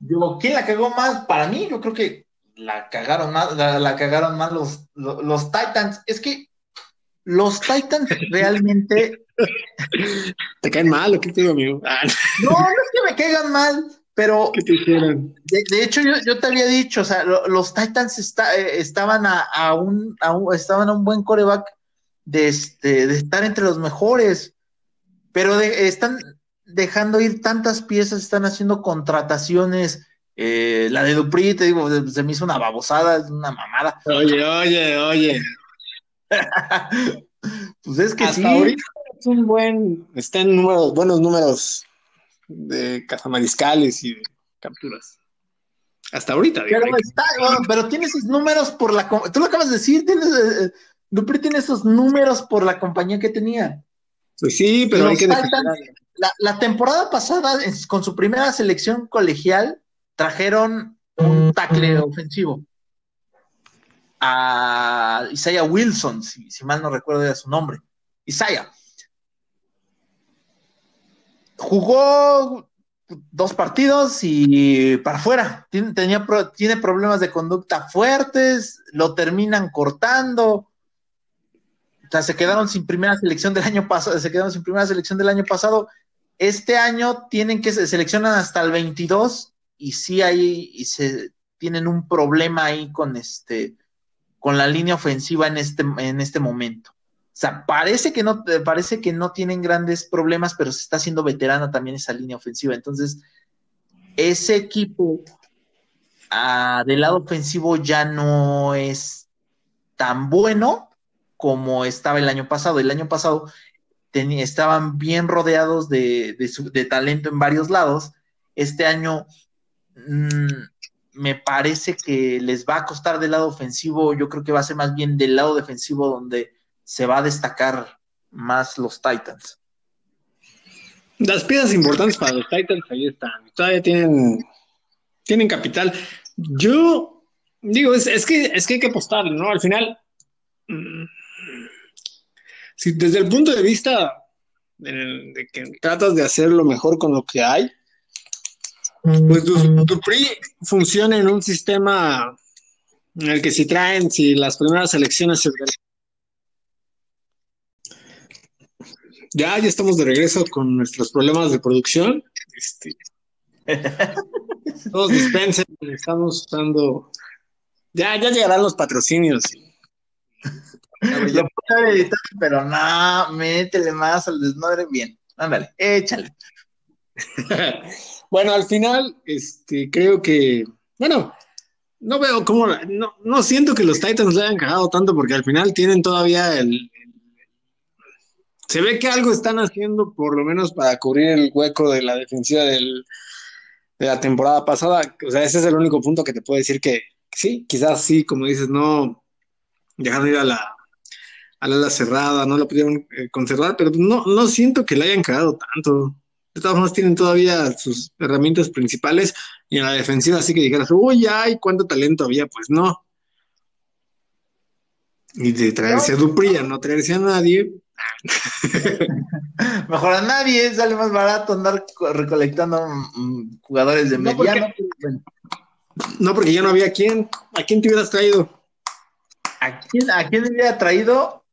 Yo, ¿quién la cagó más? Para mí, yo creo que la cagaron más, la, cagaron más los, los, Titans. Es que los Titans *laughs* realmente. ¿Te caen mal o qué te digo, amigo? Ah, *laughs* no, no es que me caigan mal, pero, ¿Qué te de, hecho, yo, te había dicho, o sea, los Titans eh, estaban a, un, estaban a un buen coreback de, este, de estar entre los mejores, pero están dejando ir tantas piezas, están haciendo contrataciones. Eh, la de Dupri, te digo, se me hizo una babosada, es una mamada. Oye, oye, oye. *laughs* pues es que Hasta sí. Ahorita es un buen, está en números, buenos números de cazamariscales y de capturas. Hasta ahorita. Pero, tiene esos números por la... Tú lo acabas de decir, tienes, eh, Dupri tiene esos números por la compañía que tenía. Pues sí, pero hay que la, temporada pasada, con su primera selección colegial, trajeron un tackle ofensivo a Isaiah Wilson, si, mal no recuerdo era su nombre. Isaiah jugó dos partidos y para afuera. Tiene, tiene problemas de conducta fuertes, lo terminan cortando. O sea, se quedaron sin primera selección del año pasado, se quedaron sin primera selección del año pasado. Este año tienen que se seleccionan hasta el 22 y sí hay y se tienen un problema ahí con este con la línea ofensiva en este en este momento. O sea, parece que no, parece que no tienen grandes problemas, pero se está haciendo veterana también esa línea ofensiva. Entonces, ese equipo ah, del lado ofensivo ya no es tan bueno como estaba el año pasado. El año pasado estaban bien rodeados de, talento en varios lados. Este año mm, me parece que les va a costar del lado ofensivo. Yo creo que va a ser más bien del lado defensivo donde se va a destacar más los Titans. Las piezas importantes para los Titans ahí están. Todavía tienen, tienen capital. Yo digo, es, que, es que hay que apostarle, ¿no? Al final, mm, si desde el punto de vista de, que tratas de hacer lo mejor con lo que hay, pues tu, PRI funciona en un sistema en el que si traen, si las primeras elecciones se Ya, ya estamos de regreso con nuestros problemas de producción. Este, todos dispensen, estamos usando. Ya, ya llegarán los patrocinios. Lo puedo editar, pero no, métele más al desmadre bien. Ándale, échale. *laughs* bueno, al final, este, creo que, bueno, no veo cómo, no, no siento que los Titans le hayan cagado tanto porque al final tienen todavía el, se ve que algo están haciendo, por lo menos para cubrir el hueco de la defensiva del, de la temporada pasada. O sea, ese es el único punto que te puedo decir que sí, quizás sí, como dices, no dejaron ir a la a la cerrada, no la pudieron eh, conservar, pero no, no siento que le hayan quedado tanto. Todas formas, tienen todavía sus herramientas principales y en la defensiva así que dijeras, uy, ay, cuánto talento había, pues no. Y de traerse a Dupri, no traerse a nadie. *laughs* Mejor a nadie, sale más barato andar recolectando mm, jugadores de mediano. No porque, ya no había quién. ¿A quién te hubieras traído? ¿A quién, a quién hubiera traído?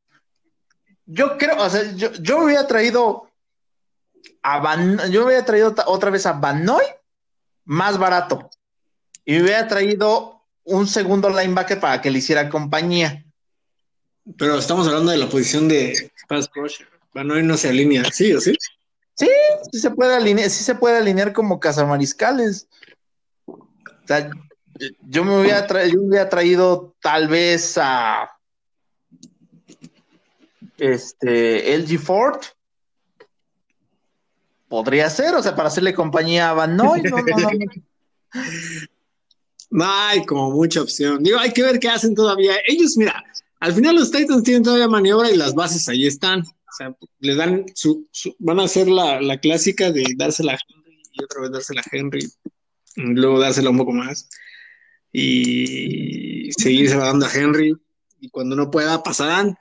Yo creo, o sea, yo, yo hubiera traído a Van, yo hubiera traído otra vez a Banoy más barato. Y hubiera traído un segundo linebacker para que le hiciera compañía. Pero estamos hablando de la posición de pass rusher. Banoy no se alinea, ¿sí o sí? Sí, sí se puede alinear, sí se puede alinear como cazamariscales. O sea, yo me hubiera, yo hubiera traído tal vez a este LG Ford. Podría ser, o sea, para hacerle compañía a Van Noy. No, hay *laughs* como mucha opción. Digo, hay que ver qué hacen todavía. Ellos, mira, al final los Titans tienen todavía maniobra y las bases ahí están. O sea, les dan su, van a hacer la, la, clásica de dársela a Henry y otra vez dársela a Henry, luego dársela un poco más y seguirse dando a Henry y cuando no pueda pasarán.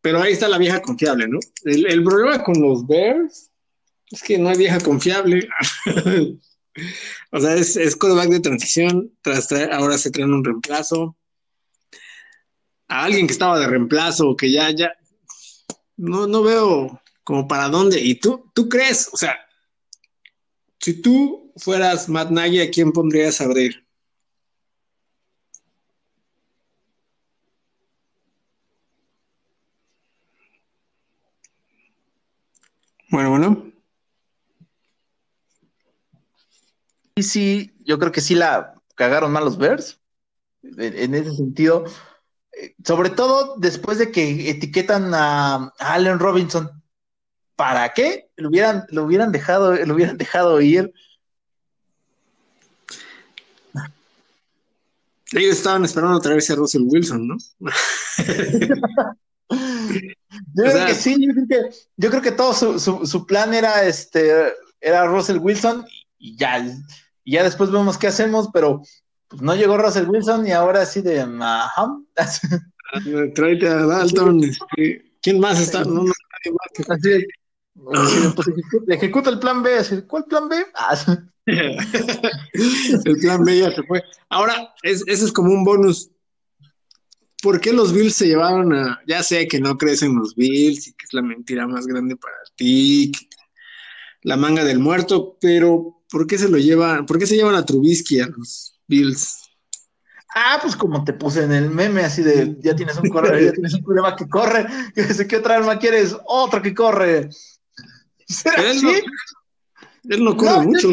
Pero ahí está la vieja confiable, ¿no? El, problema con los Bears es que no hay vieja confiable. *laughs* o sea, es, es de transición, tras traer, ahora se traen un reemplazo. A alguien que estaba de reemplazo, que ya, ya, no, no veo como para dónde. ¿Y tú, tú crees? O sea, si tú fueras Matt Nagy, ¿a quién pondrías a abrir? Bueno, bueno. Sí, sí, yo creo que sí la cagaron mal los Bears. En, ese sentido. Eh, sobre todo después de que etiquetan a, Allen Robinson. ¿Para qué? Lo hubieran, lo hubieran dejado, lo hubieran dejado ir. Ellos estaban esperando traerse a Russell Wilson, ¿no? *laughs* Yo creo que sí, yo creo que, todo su, plan era este era Russell Wilson y ya, y ya después vemos qué hacemos, pero pues, no llegó Russell Wilson y ahora sí de ajá. *laughs* Tráete a Dalton, este, ¿quién más está? No, no, Así pues, ejecuta el plan B, ¿cuál plan B? Ah, *laughs* el plan B ya se fue. Ahora, ese es como un bonus ¿por qué los Bills se llevaron a, ya sé que no crecen los Bills y que es la mentira más grande para ti, la manga del muerto, pero ¿por qué se lo llevan, por qué se llevan a Trubisky a los Bills? Ah, pues como te puse en el meme, así de ya tienes un corre, ya tienes un problema que corre, *laughs* ¿qué otra arma quieres? Otro que corre. *laughs* Él, no, él no corre mucho.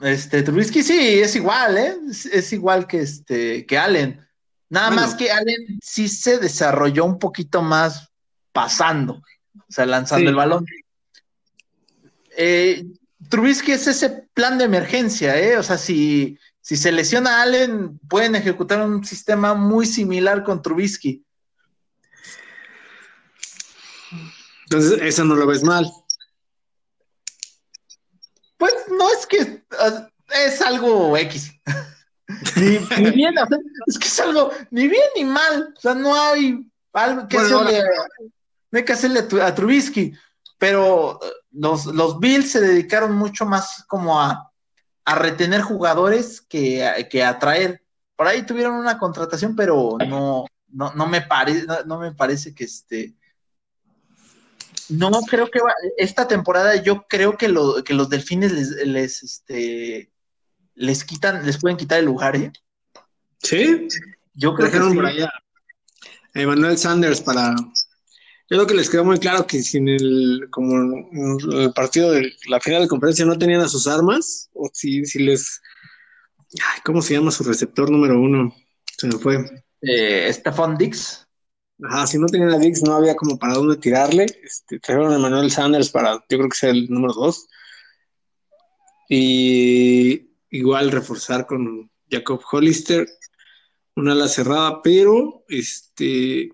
Este, Trubisky sí, es igual, ¿eh? Es, igual que este, que Allen. Nada más que Allen sí se desarrolló un poquito más pasando, o sea, lanzando el balón. Eh, Trubisky es ese plan de emergencia, ¿eh? O sea, si, si se lesiona a Allen, pueden ejecutar un sistema muy similar con Trubisky. Entonces, eso no lo ves mal. Pues no es que es algo X. *laughs* Ni, bien, es que es algo, ni bien ni mal, o sea, no hay algo que hacerle, no hay que hacerle a, Trubisky, pero eh, los, los Bills se dedicaron mucho más como a, a retener jugadores que, que a atraer. Por ahí tuvieron una contratación, pero no, no, no me parece, no, me parece que este. No creo que esta temporada yo creo que, lo, que los delfines les, les, este, les quitan, les pueden quitar el lugar, ¿eh? Sí. Yo creo que sí. por allá. Emanuel Sanders para. Yo creo que les quedó muy claro que sin el, como el partido de la final de conferencia no tenían a sus armas, o si, si les. Ay, ¿Cómo se llama su receptor número uno? Se me fue. Eh, Stefan Dix. Ajá, si no tenían a Dix, no había como para dónde tirarle. Este, trajeron a Emanuel Sanders para, yo creo que sea el número dos. Y igual reforzar con Jacob Hollister, una ala cerrada, pero este.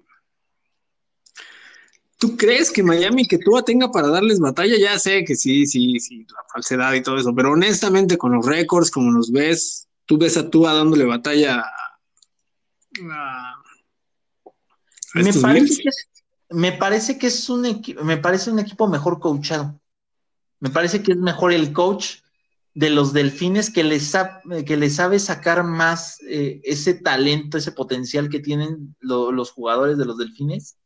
¿Tú crees que Miami que Tua tenga para darles batalla? Ya sé que sí, sí, sí, la falsedad y todo eso, pero honestamente con los récords, como los ves, tú ves a Tua dándole batalla a, me parece, que es, me parece que es un equipo, me parece un equipo mejor coachado. Me parece que es mejor el coach de los delfines que les, que les sabe sacar más eh, ese talento, ese potencial que tienen los jugadores de los delfines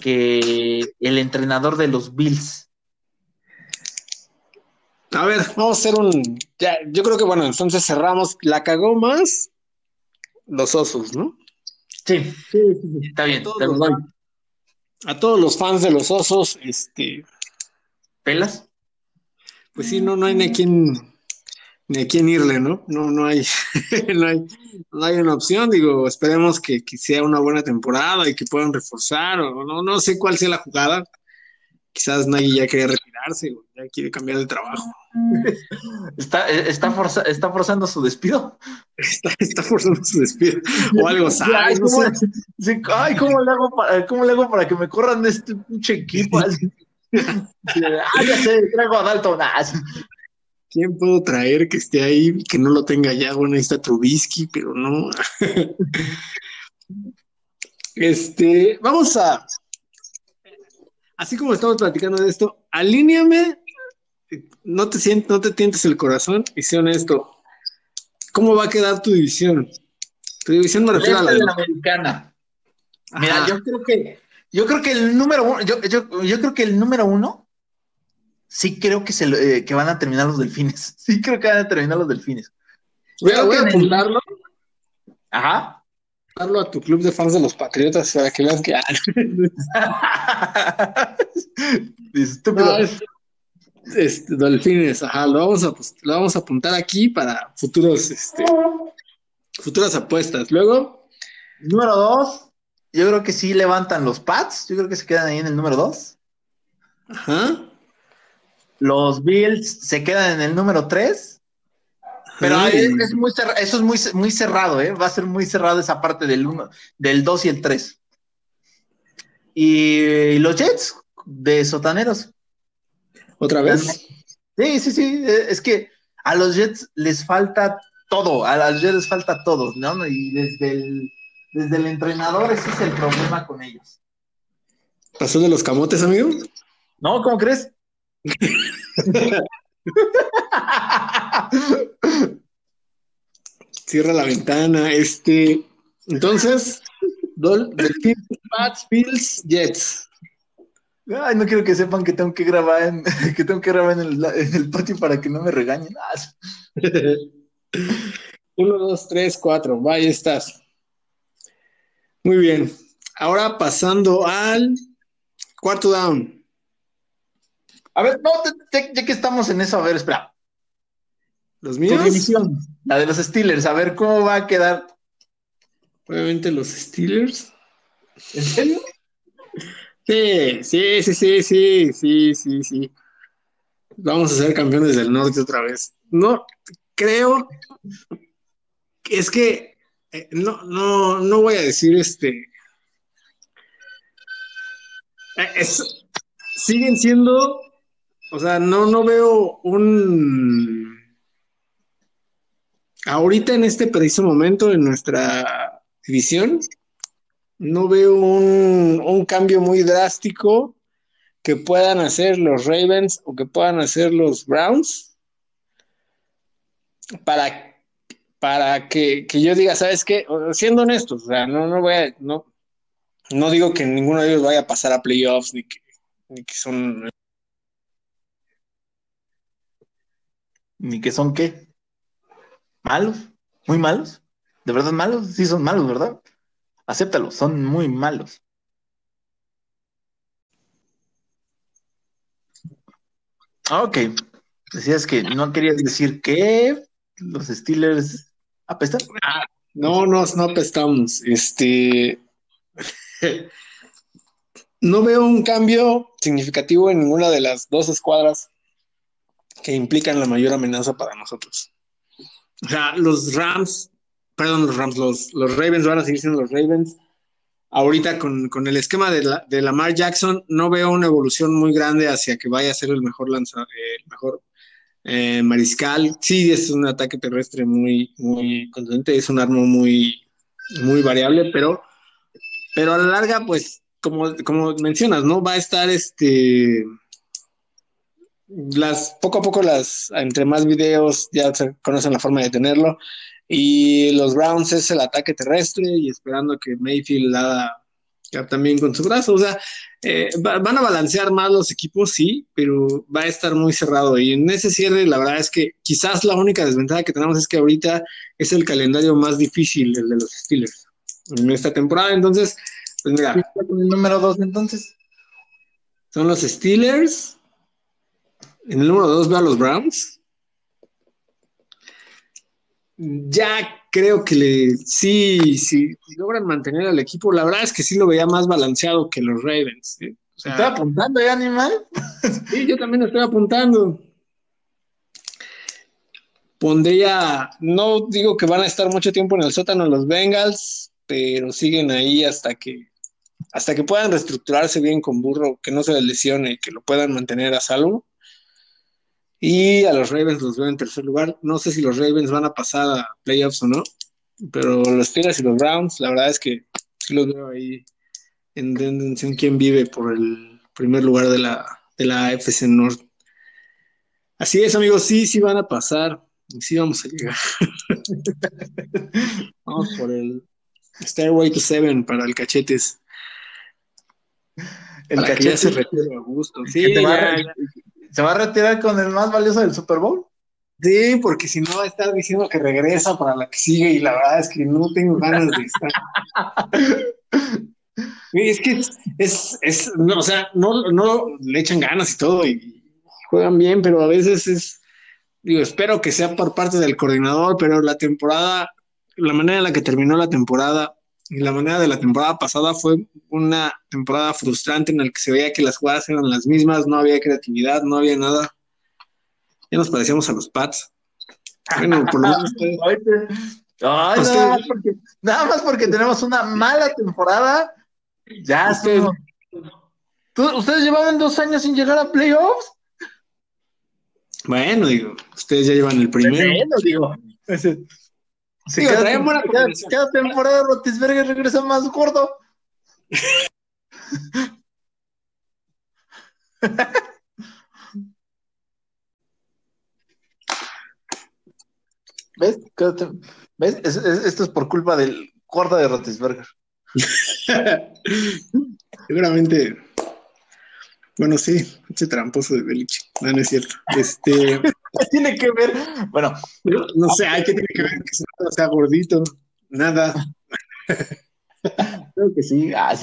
que el entrenador de los Bills. A ver, vamos a hacer un. Ya, yo creo que bueno, entonces cerramos. La cagó más los osos, ¿no? Sí, sí, está bien. A todos, los, fans de los osos, este. ¿Pelas? Pues sí, no, no hay ni a quién, ni a quién irle, ¿no? No, no hay, *laughs* no hay, no hay una opción. Digo, esperemos que, que, sea una buena temporada y que puedan reforzar, o no, no sé cuál sea la jugada. Quizás nadie ya quería retirarse, o ya quiere cambiar de trabajo. *laughs* Está, *laughs* está, está forzando su despido. Está, forzando su despido. O algo sabe. ¿cómo, ay, ¿cómo le, hago para, ¿cómo le hago para que me corran de este pinche equipo? ah, ya sé, traigo a Dalton. ¿Quién puedo traer que esté ahí que no lo tenga ya? Bueno, ahí está Trubisky, pero no. *laughs* este, vamos a. Así como estamos platicando de esto, alíneame no te sientes, no te tientes el corazón y sé honesto. ¿Cómo va a quedar tu división? Tu división me refiero a la, la americana. Mira, yo creo que yo creo que el número uno, yo, yo, yo creo que el número uno sí creo que se eh, que van a terminar los delfines. *laughs* Sí creo que van a terminar los delfines. Voy, a, voy a apuntarlo. Ajá. Apuntarlo a tu club de fans de los Patriotas para que vean que. *laughs* Estúpido. No, este, delfines, ajá, lo vamos, a, lo vamos a apuntar aquí para futuros, este, futuras apuestas. Luego. Número dos, yo creo que sí levantan los pads, yo creo que se quedan ahí en el número dos. Ajá. Los Bills se quedan en el número tres. Pero es, muy eso es muy, muy cerrado, ¿eh? Va a ser muy cerrado esa parte del uno, del 2 y el 3. Y los Jets de sotaneros. ¿Otra vez? Sí, sí, sí. Eh, es que a los Jets les falta todo. A los Jets les falta todo, ¿no? Y desde el, desde el entrenador ese es el problema con ellos. ¿Pasó de los camotes, amigo? No, ¿cómo crees? *laughs* Cierra la ventana, este. Entonces, Dol, Pats, Bills, Jets. Ay, no quiero que sepan que tengo que grabar en, *laughs* que tengo que grabar en el, en el patio para que no me regañen. Ah, *laughs* Uno, dos, tres, cuatro. Vaya, estás. Muy bien. Ahora pasando al cuarto down. A ver, no, ya que estamos en eso, a ver, espera. ¿Los míos? la de los Steelers, a ver cómo va a quedar. Obviamente los Steelers. ¿En serio? Sí, sí, sí, sí, sí, sí, sí, sí. Vamos a ser campeones del norte otra vez. No, creo que es que eh, no, no, no voy a decir este. Eh, siguen siendo, o sea, no, no veo un. Ahorita en este preciso momento en nuestra división, no veo un, cambio muy drástico que puedan hacer los Ravens o que puedan hacer los Browns para, para que, yo diga, ¿sabes qué? Siendo honestos, o sea, no, no voy a, no, no digo que ninguno de ellos vaya a pasar a playoffs que, ni que son ni que son qué malos, muy malos, de verdad malos, sí son malos, ¿verdad? Acéptalo, son muy malos. Ok. Decías que no querías decir que los Steelers apestan. Ah, no, no, no apestamos. Este. *laughs* no veo un cambio significativo en ninguna de las dos escuadras que implican la mayor amenaza para nosotros. O sea, los Rams, perdón, los Rams, los, los Ravens van a seguir siendo los Ravens. Ahorita con, con el esquema de, la, de, Lamar Jackson no veo una evolución muy grande hacia que vaya a ser el mejor lanza, eh, el mejor eh, mariscal. Sí, es un ataque terrestre muy, muy contundente, es un arma muy, muy variable, pero, pero a la larga, pues, como, como mencionas, ¿no? Va a estar este las poco a poco las entre más videos ya se conocen la forma de tenerlo y los Browns es el ataque terrestre y esperando que Mayfield haga también con su brazo, o sea, eh, van a balancear más los equipos, sí, pero va a estar muy cerrado y en ese cierre la verdad es que quizás la única desventaja que tenemos es que ahorita es el calendario más difícil, el de los Steelers, en esta temporada, entonces, pues mira. el número dos entonces? Son los Steelers, en el número dos veo a los Browns. Ya creo que le, sí, sí, logran mantener al equipo. La verdad es que sí lo veía más balanceado que los Ravens. ¿eh? ¿Estaba apuntando ya, animal? *laughs* sí, yo también estoy apuntando. Pondría, no digo que van a estar mucho tiempo en el sótano los Bengals, pero siguen ahí hasta que hasta que puedan reestructurarse bien con Burro, que no se les lesione y que lo puedan mantener a salvo. Y a los Ravens los veo en tercer lugar. No sé si los Ravens van a pasar a playoffs o no, pero los Steelers y los Browns, la verdad es que los veo ahí en tendencia quién vive por el primer lugar de la, de la FC North. Así es, amigos, sí, sí van a pasar. Sí vamos a llegar. *laughs* vamos por el Stairway to Seven para el cachetes. El cachete se retira a gusto. Sí, ya, ¿Se va a retirar con el más valioso del Super Bowl? Sí, porque si no va a estar diciendo que regresa para la que sigue y la verdad es que no tengo ganas de estar. es que es, es, no, o sea, no, no le echan ganas y todo y juegan bien, pero a veces es, digo, espero que sea por parte del coordinador, pero la temporada, la manera en la que terminó la temporada y la manera de la temporada pasada fue una temporada frustrante en la que se veía que las jugadas eran las mismas, no había creatividad, no había nada. Ya nos parecíamos a los Pats. Bueno, por lo menos. nada, más porque, tenemos una mala temporada. Ya, ustedes, ¿Ustedes llevaban dos años sin llegar a playoffs? Bueno, digo, ustedes ya llevan el primero. Bueno, digo. Sí, cada, temporada Rotisberger regresa más gordo. *laughs* ¿Ves? ¿Ves? esto es por culpa del gordo de Rotisberger. *laughs* Seguramente. Bueno, sí, ese tramposo de Belich. No, no es cierto. Este. *laughs* ¿Qué tiene que ver? Bueno, no, sé, hay que tiene que ver que sea gordito, nada. *laughs* Creo que sí. Ah,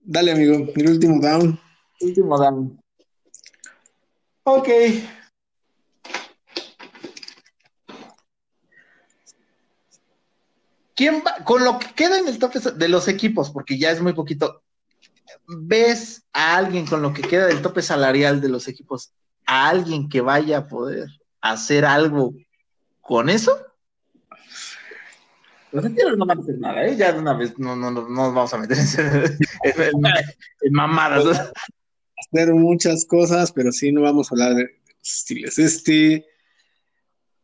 Dale, amigo, el último down. Último down. Ok. ¿Quién va? Con lo que queda en el tope de los equipos, porque ya es muy poquito, ¿ves a alguien con lo que queda del tope salarial de los equipos a alguien que vaya a poder hacer algo con eso, los entierros no van a hacer nada, ¿eh? Ya de una vez no, no, no, nos vamos a meter en, *laughs* mamadas. Hacer muchas cosas, pero sí no vamos a hablar de estilos. Este,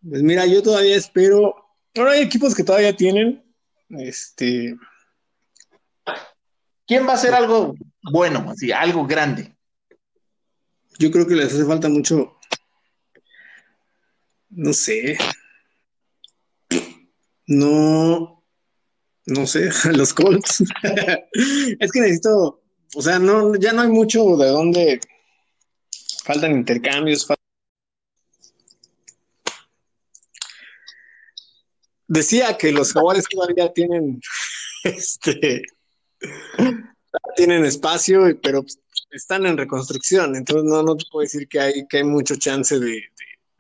pues mira, yo todavía espero. Ahora hay equipos que todavía tienen. Este. ¿Quién va a hacer algo bueno, así, algo grande? yo creo que les hace falta mucho, no sé, no, no sé, *laughs* los Colts. *laughs* es que necesito, o sea, no, ya no hay mucho de dónde faltan intercambios. Decía que los jaguares todavía tienen, *laughs* este, *laughs* tienen espacio, pero están en reconstrucción, entonces no, no te puedo decir que hay, que hay mucho chance de,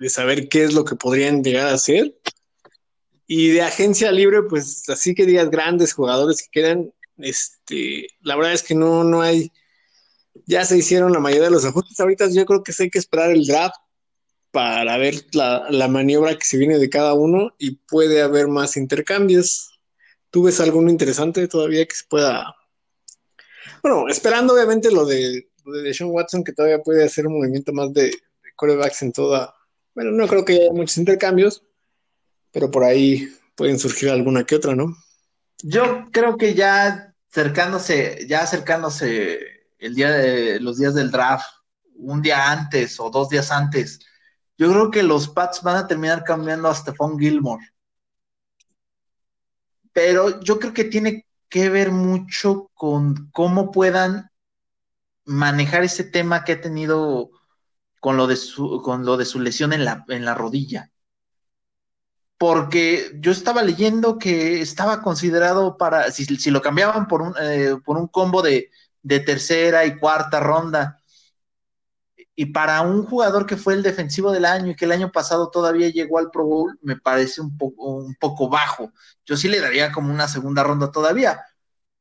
saber qué es lo que podrían llegar a hacer. Y de agencia libre, pues así que digas grandes jugadores que quedan, este, la verdad es que no, no hay, ya se hicieron la mayoría de los ajustes. Ahorita yo creo que sí hay que esperar el draft para ver la, la, maniobra que se viene de cada uno y puede haber más intercambios. ¿Tú ves alguno interesante todavía que se pueda... Bueno, esperando obviamente lo de, de Sean Watson, que todavía puede hacer un movimiento más de, de corebacks en toda... Bueno, no creo que haya muchos intercambios, pero por ahí pueden surgir alguna que otra, ¿no? Yo creo que ya acercándose, ya acercándose el día de los días del draft, un día antes o dos días antes, yo creo que los Pats van a terminar cambiando a Stephon Gilmore. Pero yo creo que tiene que ver mucho con cómo puedan manejar ese tema que ha tenido con lo de su, con lo de su lesión en la, en la rodilla. Porque yo estaba leyendo que estaba considerado para, si, si lo cambiaban por un, eh, por un combo de, de, tercera y cuarta ronda, y para un jugador que fue el defensivo del año y que el año pasado todavía llegó al Pro Bowl, me parece un poco, un poco bajo. Yo sí le daría como una segunda ronda todavía.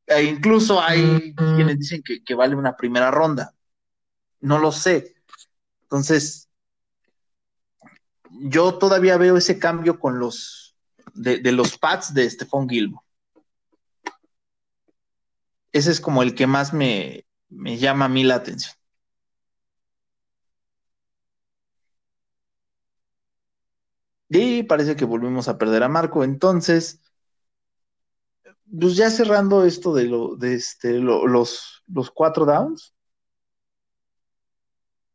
E incluso hay quienes dicen que, que vale una primera ronda. No lo sé. Entonces, yo todavía veo ese cambio con los de, los pads de Stephon Gilmore. Ese es como el que más me, me llama a mí la atención. Y parece que volvimos a perder a Marco. Entonces, pues ya cerrando esto de lo, de este, lo, los, los cuatro downs,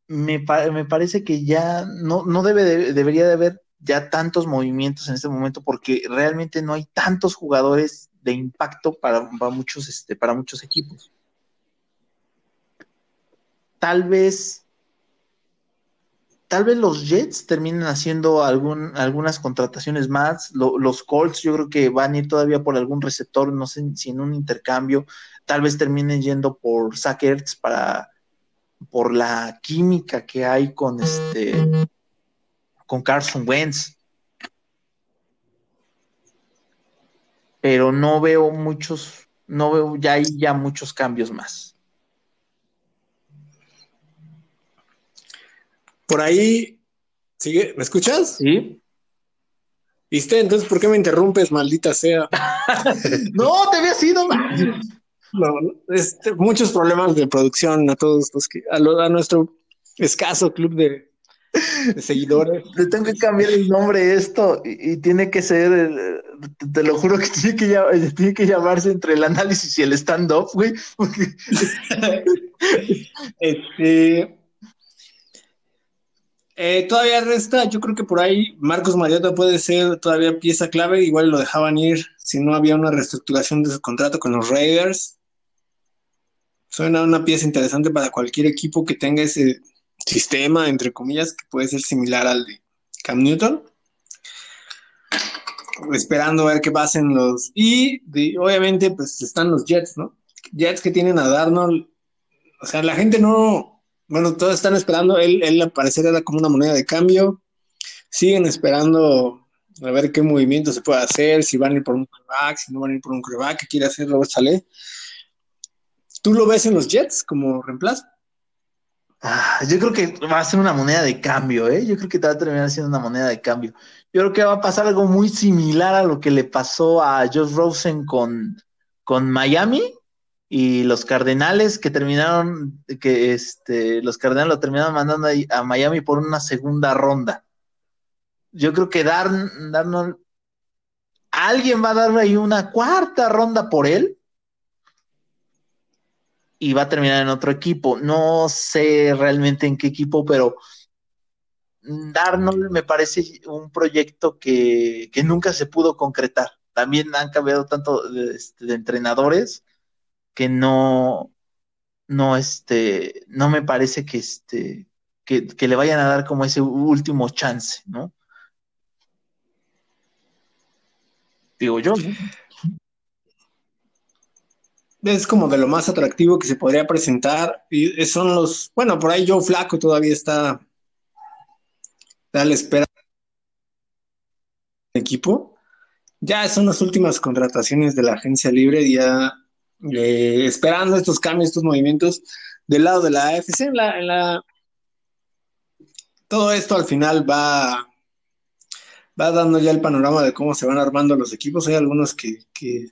me, me, parece que ya no, no debe de, debería de haber ya tantos movimientos en este momento porque realmente no hay tantos jugadores de impacto para, para muchos, este, para muchos equipos. Tal vez, tal vez los Jets terminen haciendo algún, algunas contrataciones más. Lo, los Colts yo creo que van a ir todavía por algún receptor, no sé si en un intercambio. Tal vez terminen yendo por Zach para por la química que hay con este con Carson Wentz. Pero no veo muchos, no veo ya hay ya muchos cambios más. Por ahí, sigue, ¿me escuchas? Sí. ¿Viste? Entonces, ¿por qué me interrumpes, maldita sea? *laughs* no, te había sido. No, este, muchos problemas de producción a todos los que, a, lo, a nuestro escaso club de, de, seguidores. Le tengo que cambiar el nombre a esto y, y tiene que ser, te, te, lo juro que tiene que, tiene que llamarse entre el análisis y el stand-up, güey. Porque... *laughs* este, eh, todavía resta, yo creo que por ahí Marcos Mariota puede ser todavía pieza clave, igual lo dejaban ir si no había una reestructuración de su contrato con los Raiders suena una pieza interesante para cualquier equipo que tenga ese sistema, entre comillas, que puede ser similar al de Cam Newton. Esperando a ver qué pasen los. Y obviamente, pues están los Jets, ¿no? Jets que tienen a Darnold. O sea, la gente no. Bueno, todos están esperando. Él, él al parecer era como una moneda de cambio. Siguen esperando a ver qué movimiento se puede hacer, si van a ir por un coreback, si no van a ir por un coreback, qué quiere hacer Robert Saleh. ¿Tú lo ves en los Jets como reemplazo? Ah, yo creo que va a ser una moneda de cambio, ¿eh? Yo creo que te va a terminar siendo una moneda de cambio. Yo creo que va a pasar algo muy similar a lo que le pasó a Josh Rosen con, con Miami y los Cardenales que terminaron, que este, los Cardenales lo terminaron mandando a, Miami por una segunda ronda. Yo creo que dar, darnos, alguien va a darle ahí una cuarta ronda por él y va a terminar en otro equipo. No sé realmente en qué equipo, pero Darnold me parece un proyecto que, que nunca se pudo concretar. También han cambiado tanto de, este, de entrenadores que no, no, este, no me parece que, este, que, que, le vayan a dar como ese último chance, ¿no? Digo yo, es como de lo más atractivo que se podría presentar. Y son los, bueno, por ahí Joe Flaco todavía está, está a la espera del equipo. Ya son las últimas contrataciones de la agencia libre, ya eh, esperando estos cambios, estos movimientos del lado de la AFC. En la, todo esto al final va, va dando ya el panorama de cómo se van armando los equipos. Hay algunos que, que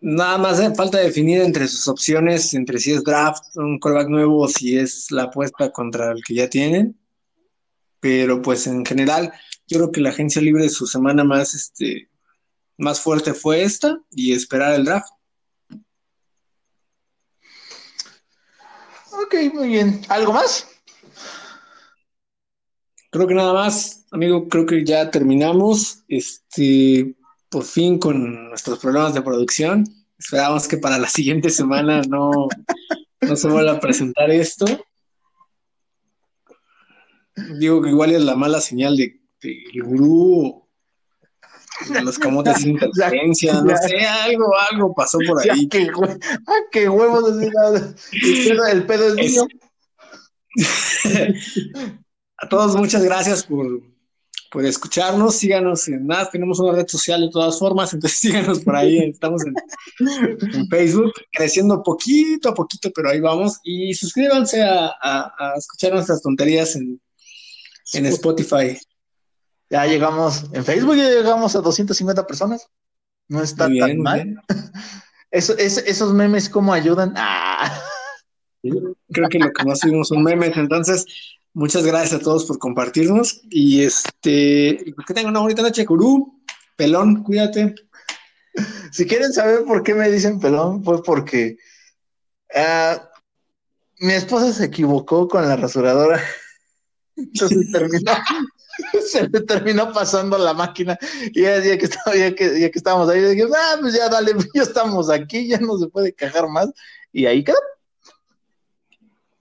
nada más falta definir entre sus opciones, entre si es draft, un callback nuevo o si es la apuesta contra el que ya tienen. Pero pues en general, yo creo que la agencia libre de su semana más, este, más fuerte fue esta y esperar el draft. Ok, muy bien. ¿Algo más? Creo que nada más, amigo, creo que ya terminamos. Este, por fin con nuestros problemas de producción. Esperamos que para la siguiente semana no, no se vuelva a presentar esto. Digo que igual es la mala señal de, de el gurú de los camotes *laughs* sin inteligencia, no sé, algo, algo pasó por ahí. Ya, qué, ah, qué huevos, el pedo, es mío. *laughs* A todos muchas gracias por, por escucharnos, síganos en nada, tenemos una red social de todas formas, entonces *laughs* síganos por ahí, estamos en, en Facebook, creciendo poquito a poquito, pero ahí vamos, y suscríbanse a, a, a escuchar nuestras tonterías en, en Spotify. Ya llegamos, en Facebook ya llegamos a 250 personas, no está bien, tan mal. bien. *laughs* Eso, es- esos memes, ¿cómo ayudan? Ah. Creo que lo que más subimos son memes, entonces muchas gracias a todos por compartirnos y este, que tengan una bonita noche, Gurú, pelón, cuídate. Si quieren saber por qué me dicen pelón, fue porque ah, mi esposa se equivocó con la rasuradora. *laughs* Entonces terminó, *laughs* *laughs* se le terminó pasando la máquina. Y ya, ya que, estaba- ya que, ya que estábamos ahí, dije, ah, pues ya dale, *laughs* ya estamos aquí, ya no se puede cajar más. Y ahí quedó.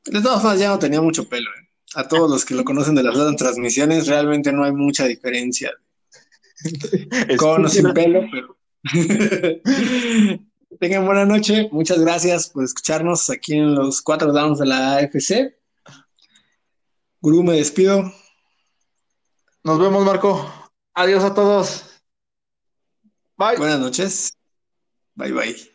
De todas formas, ya no tenía mucho pelo. ¿eh? A todos los que lo conocen de las transmisiones, realmente no hay mucha diferencia. *laughs* Con o sin pelo, pero. Tengan buena noche. Muchas gracias por escucharnos aquí en los cuatro downs de la AFC. Gurú, me despido. Nos vemos, Marco. Adiós a todos. Bye. Buenas noches. Bye bye.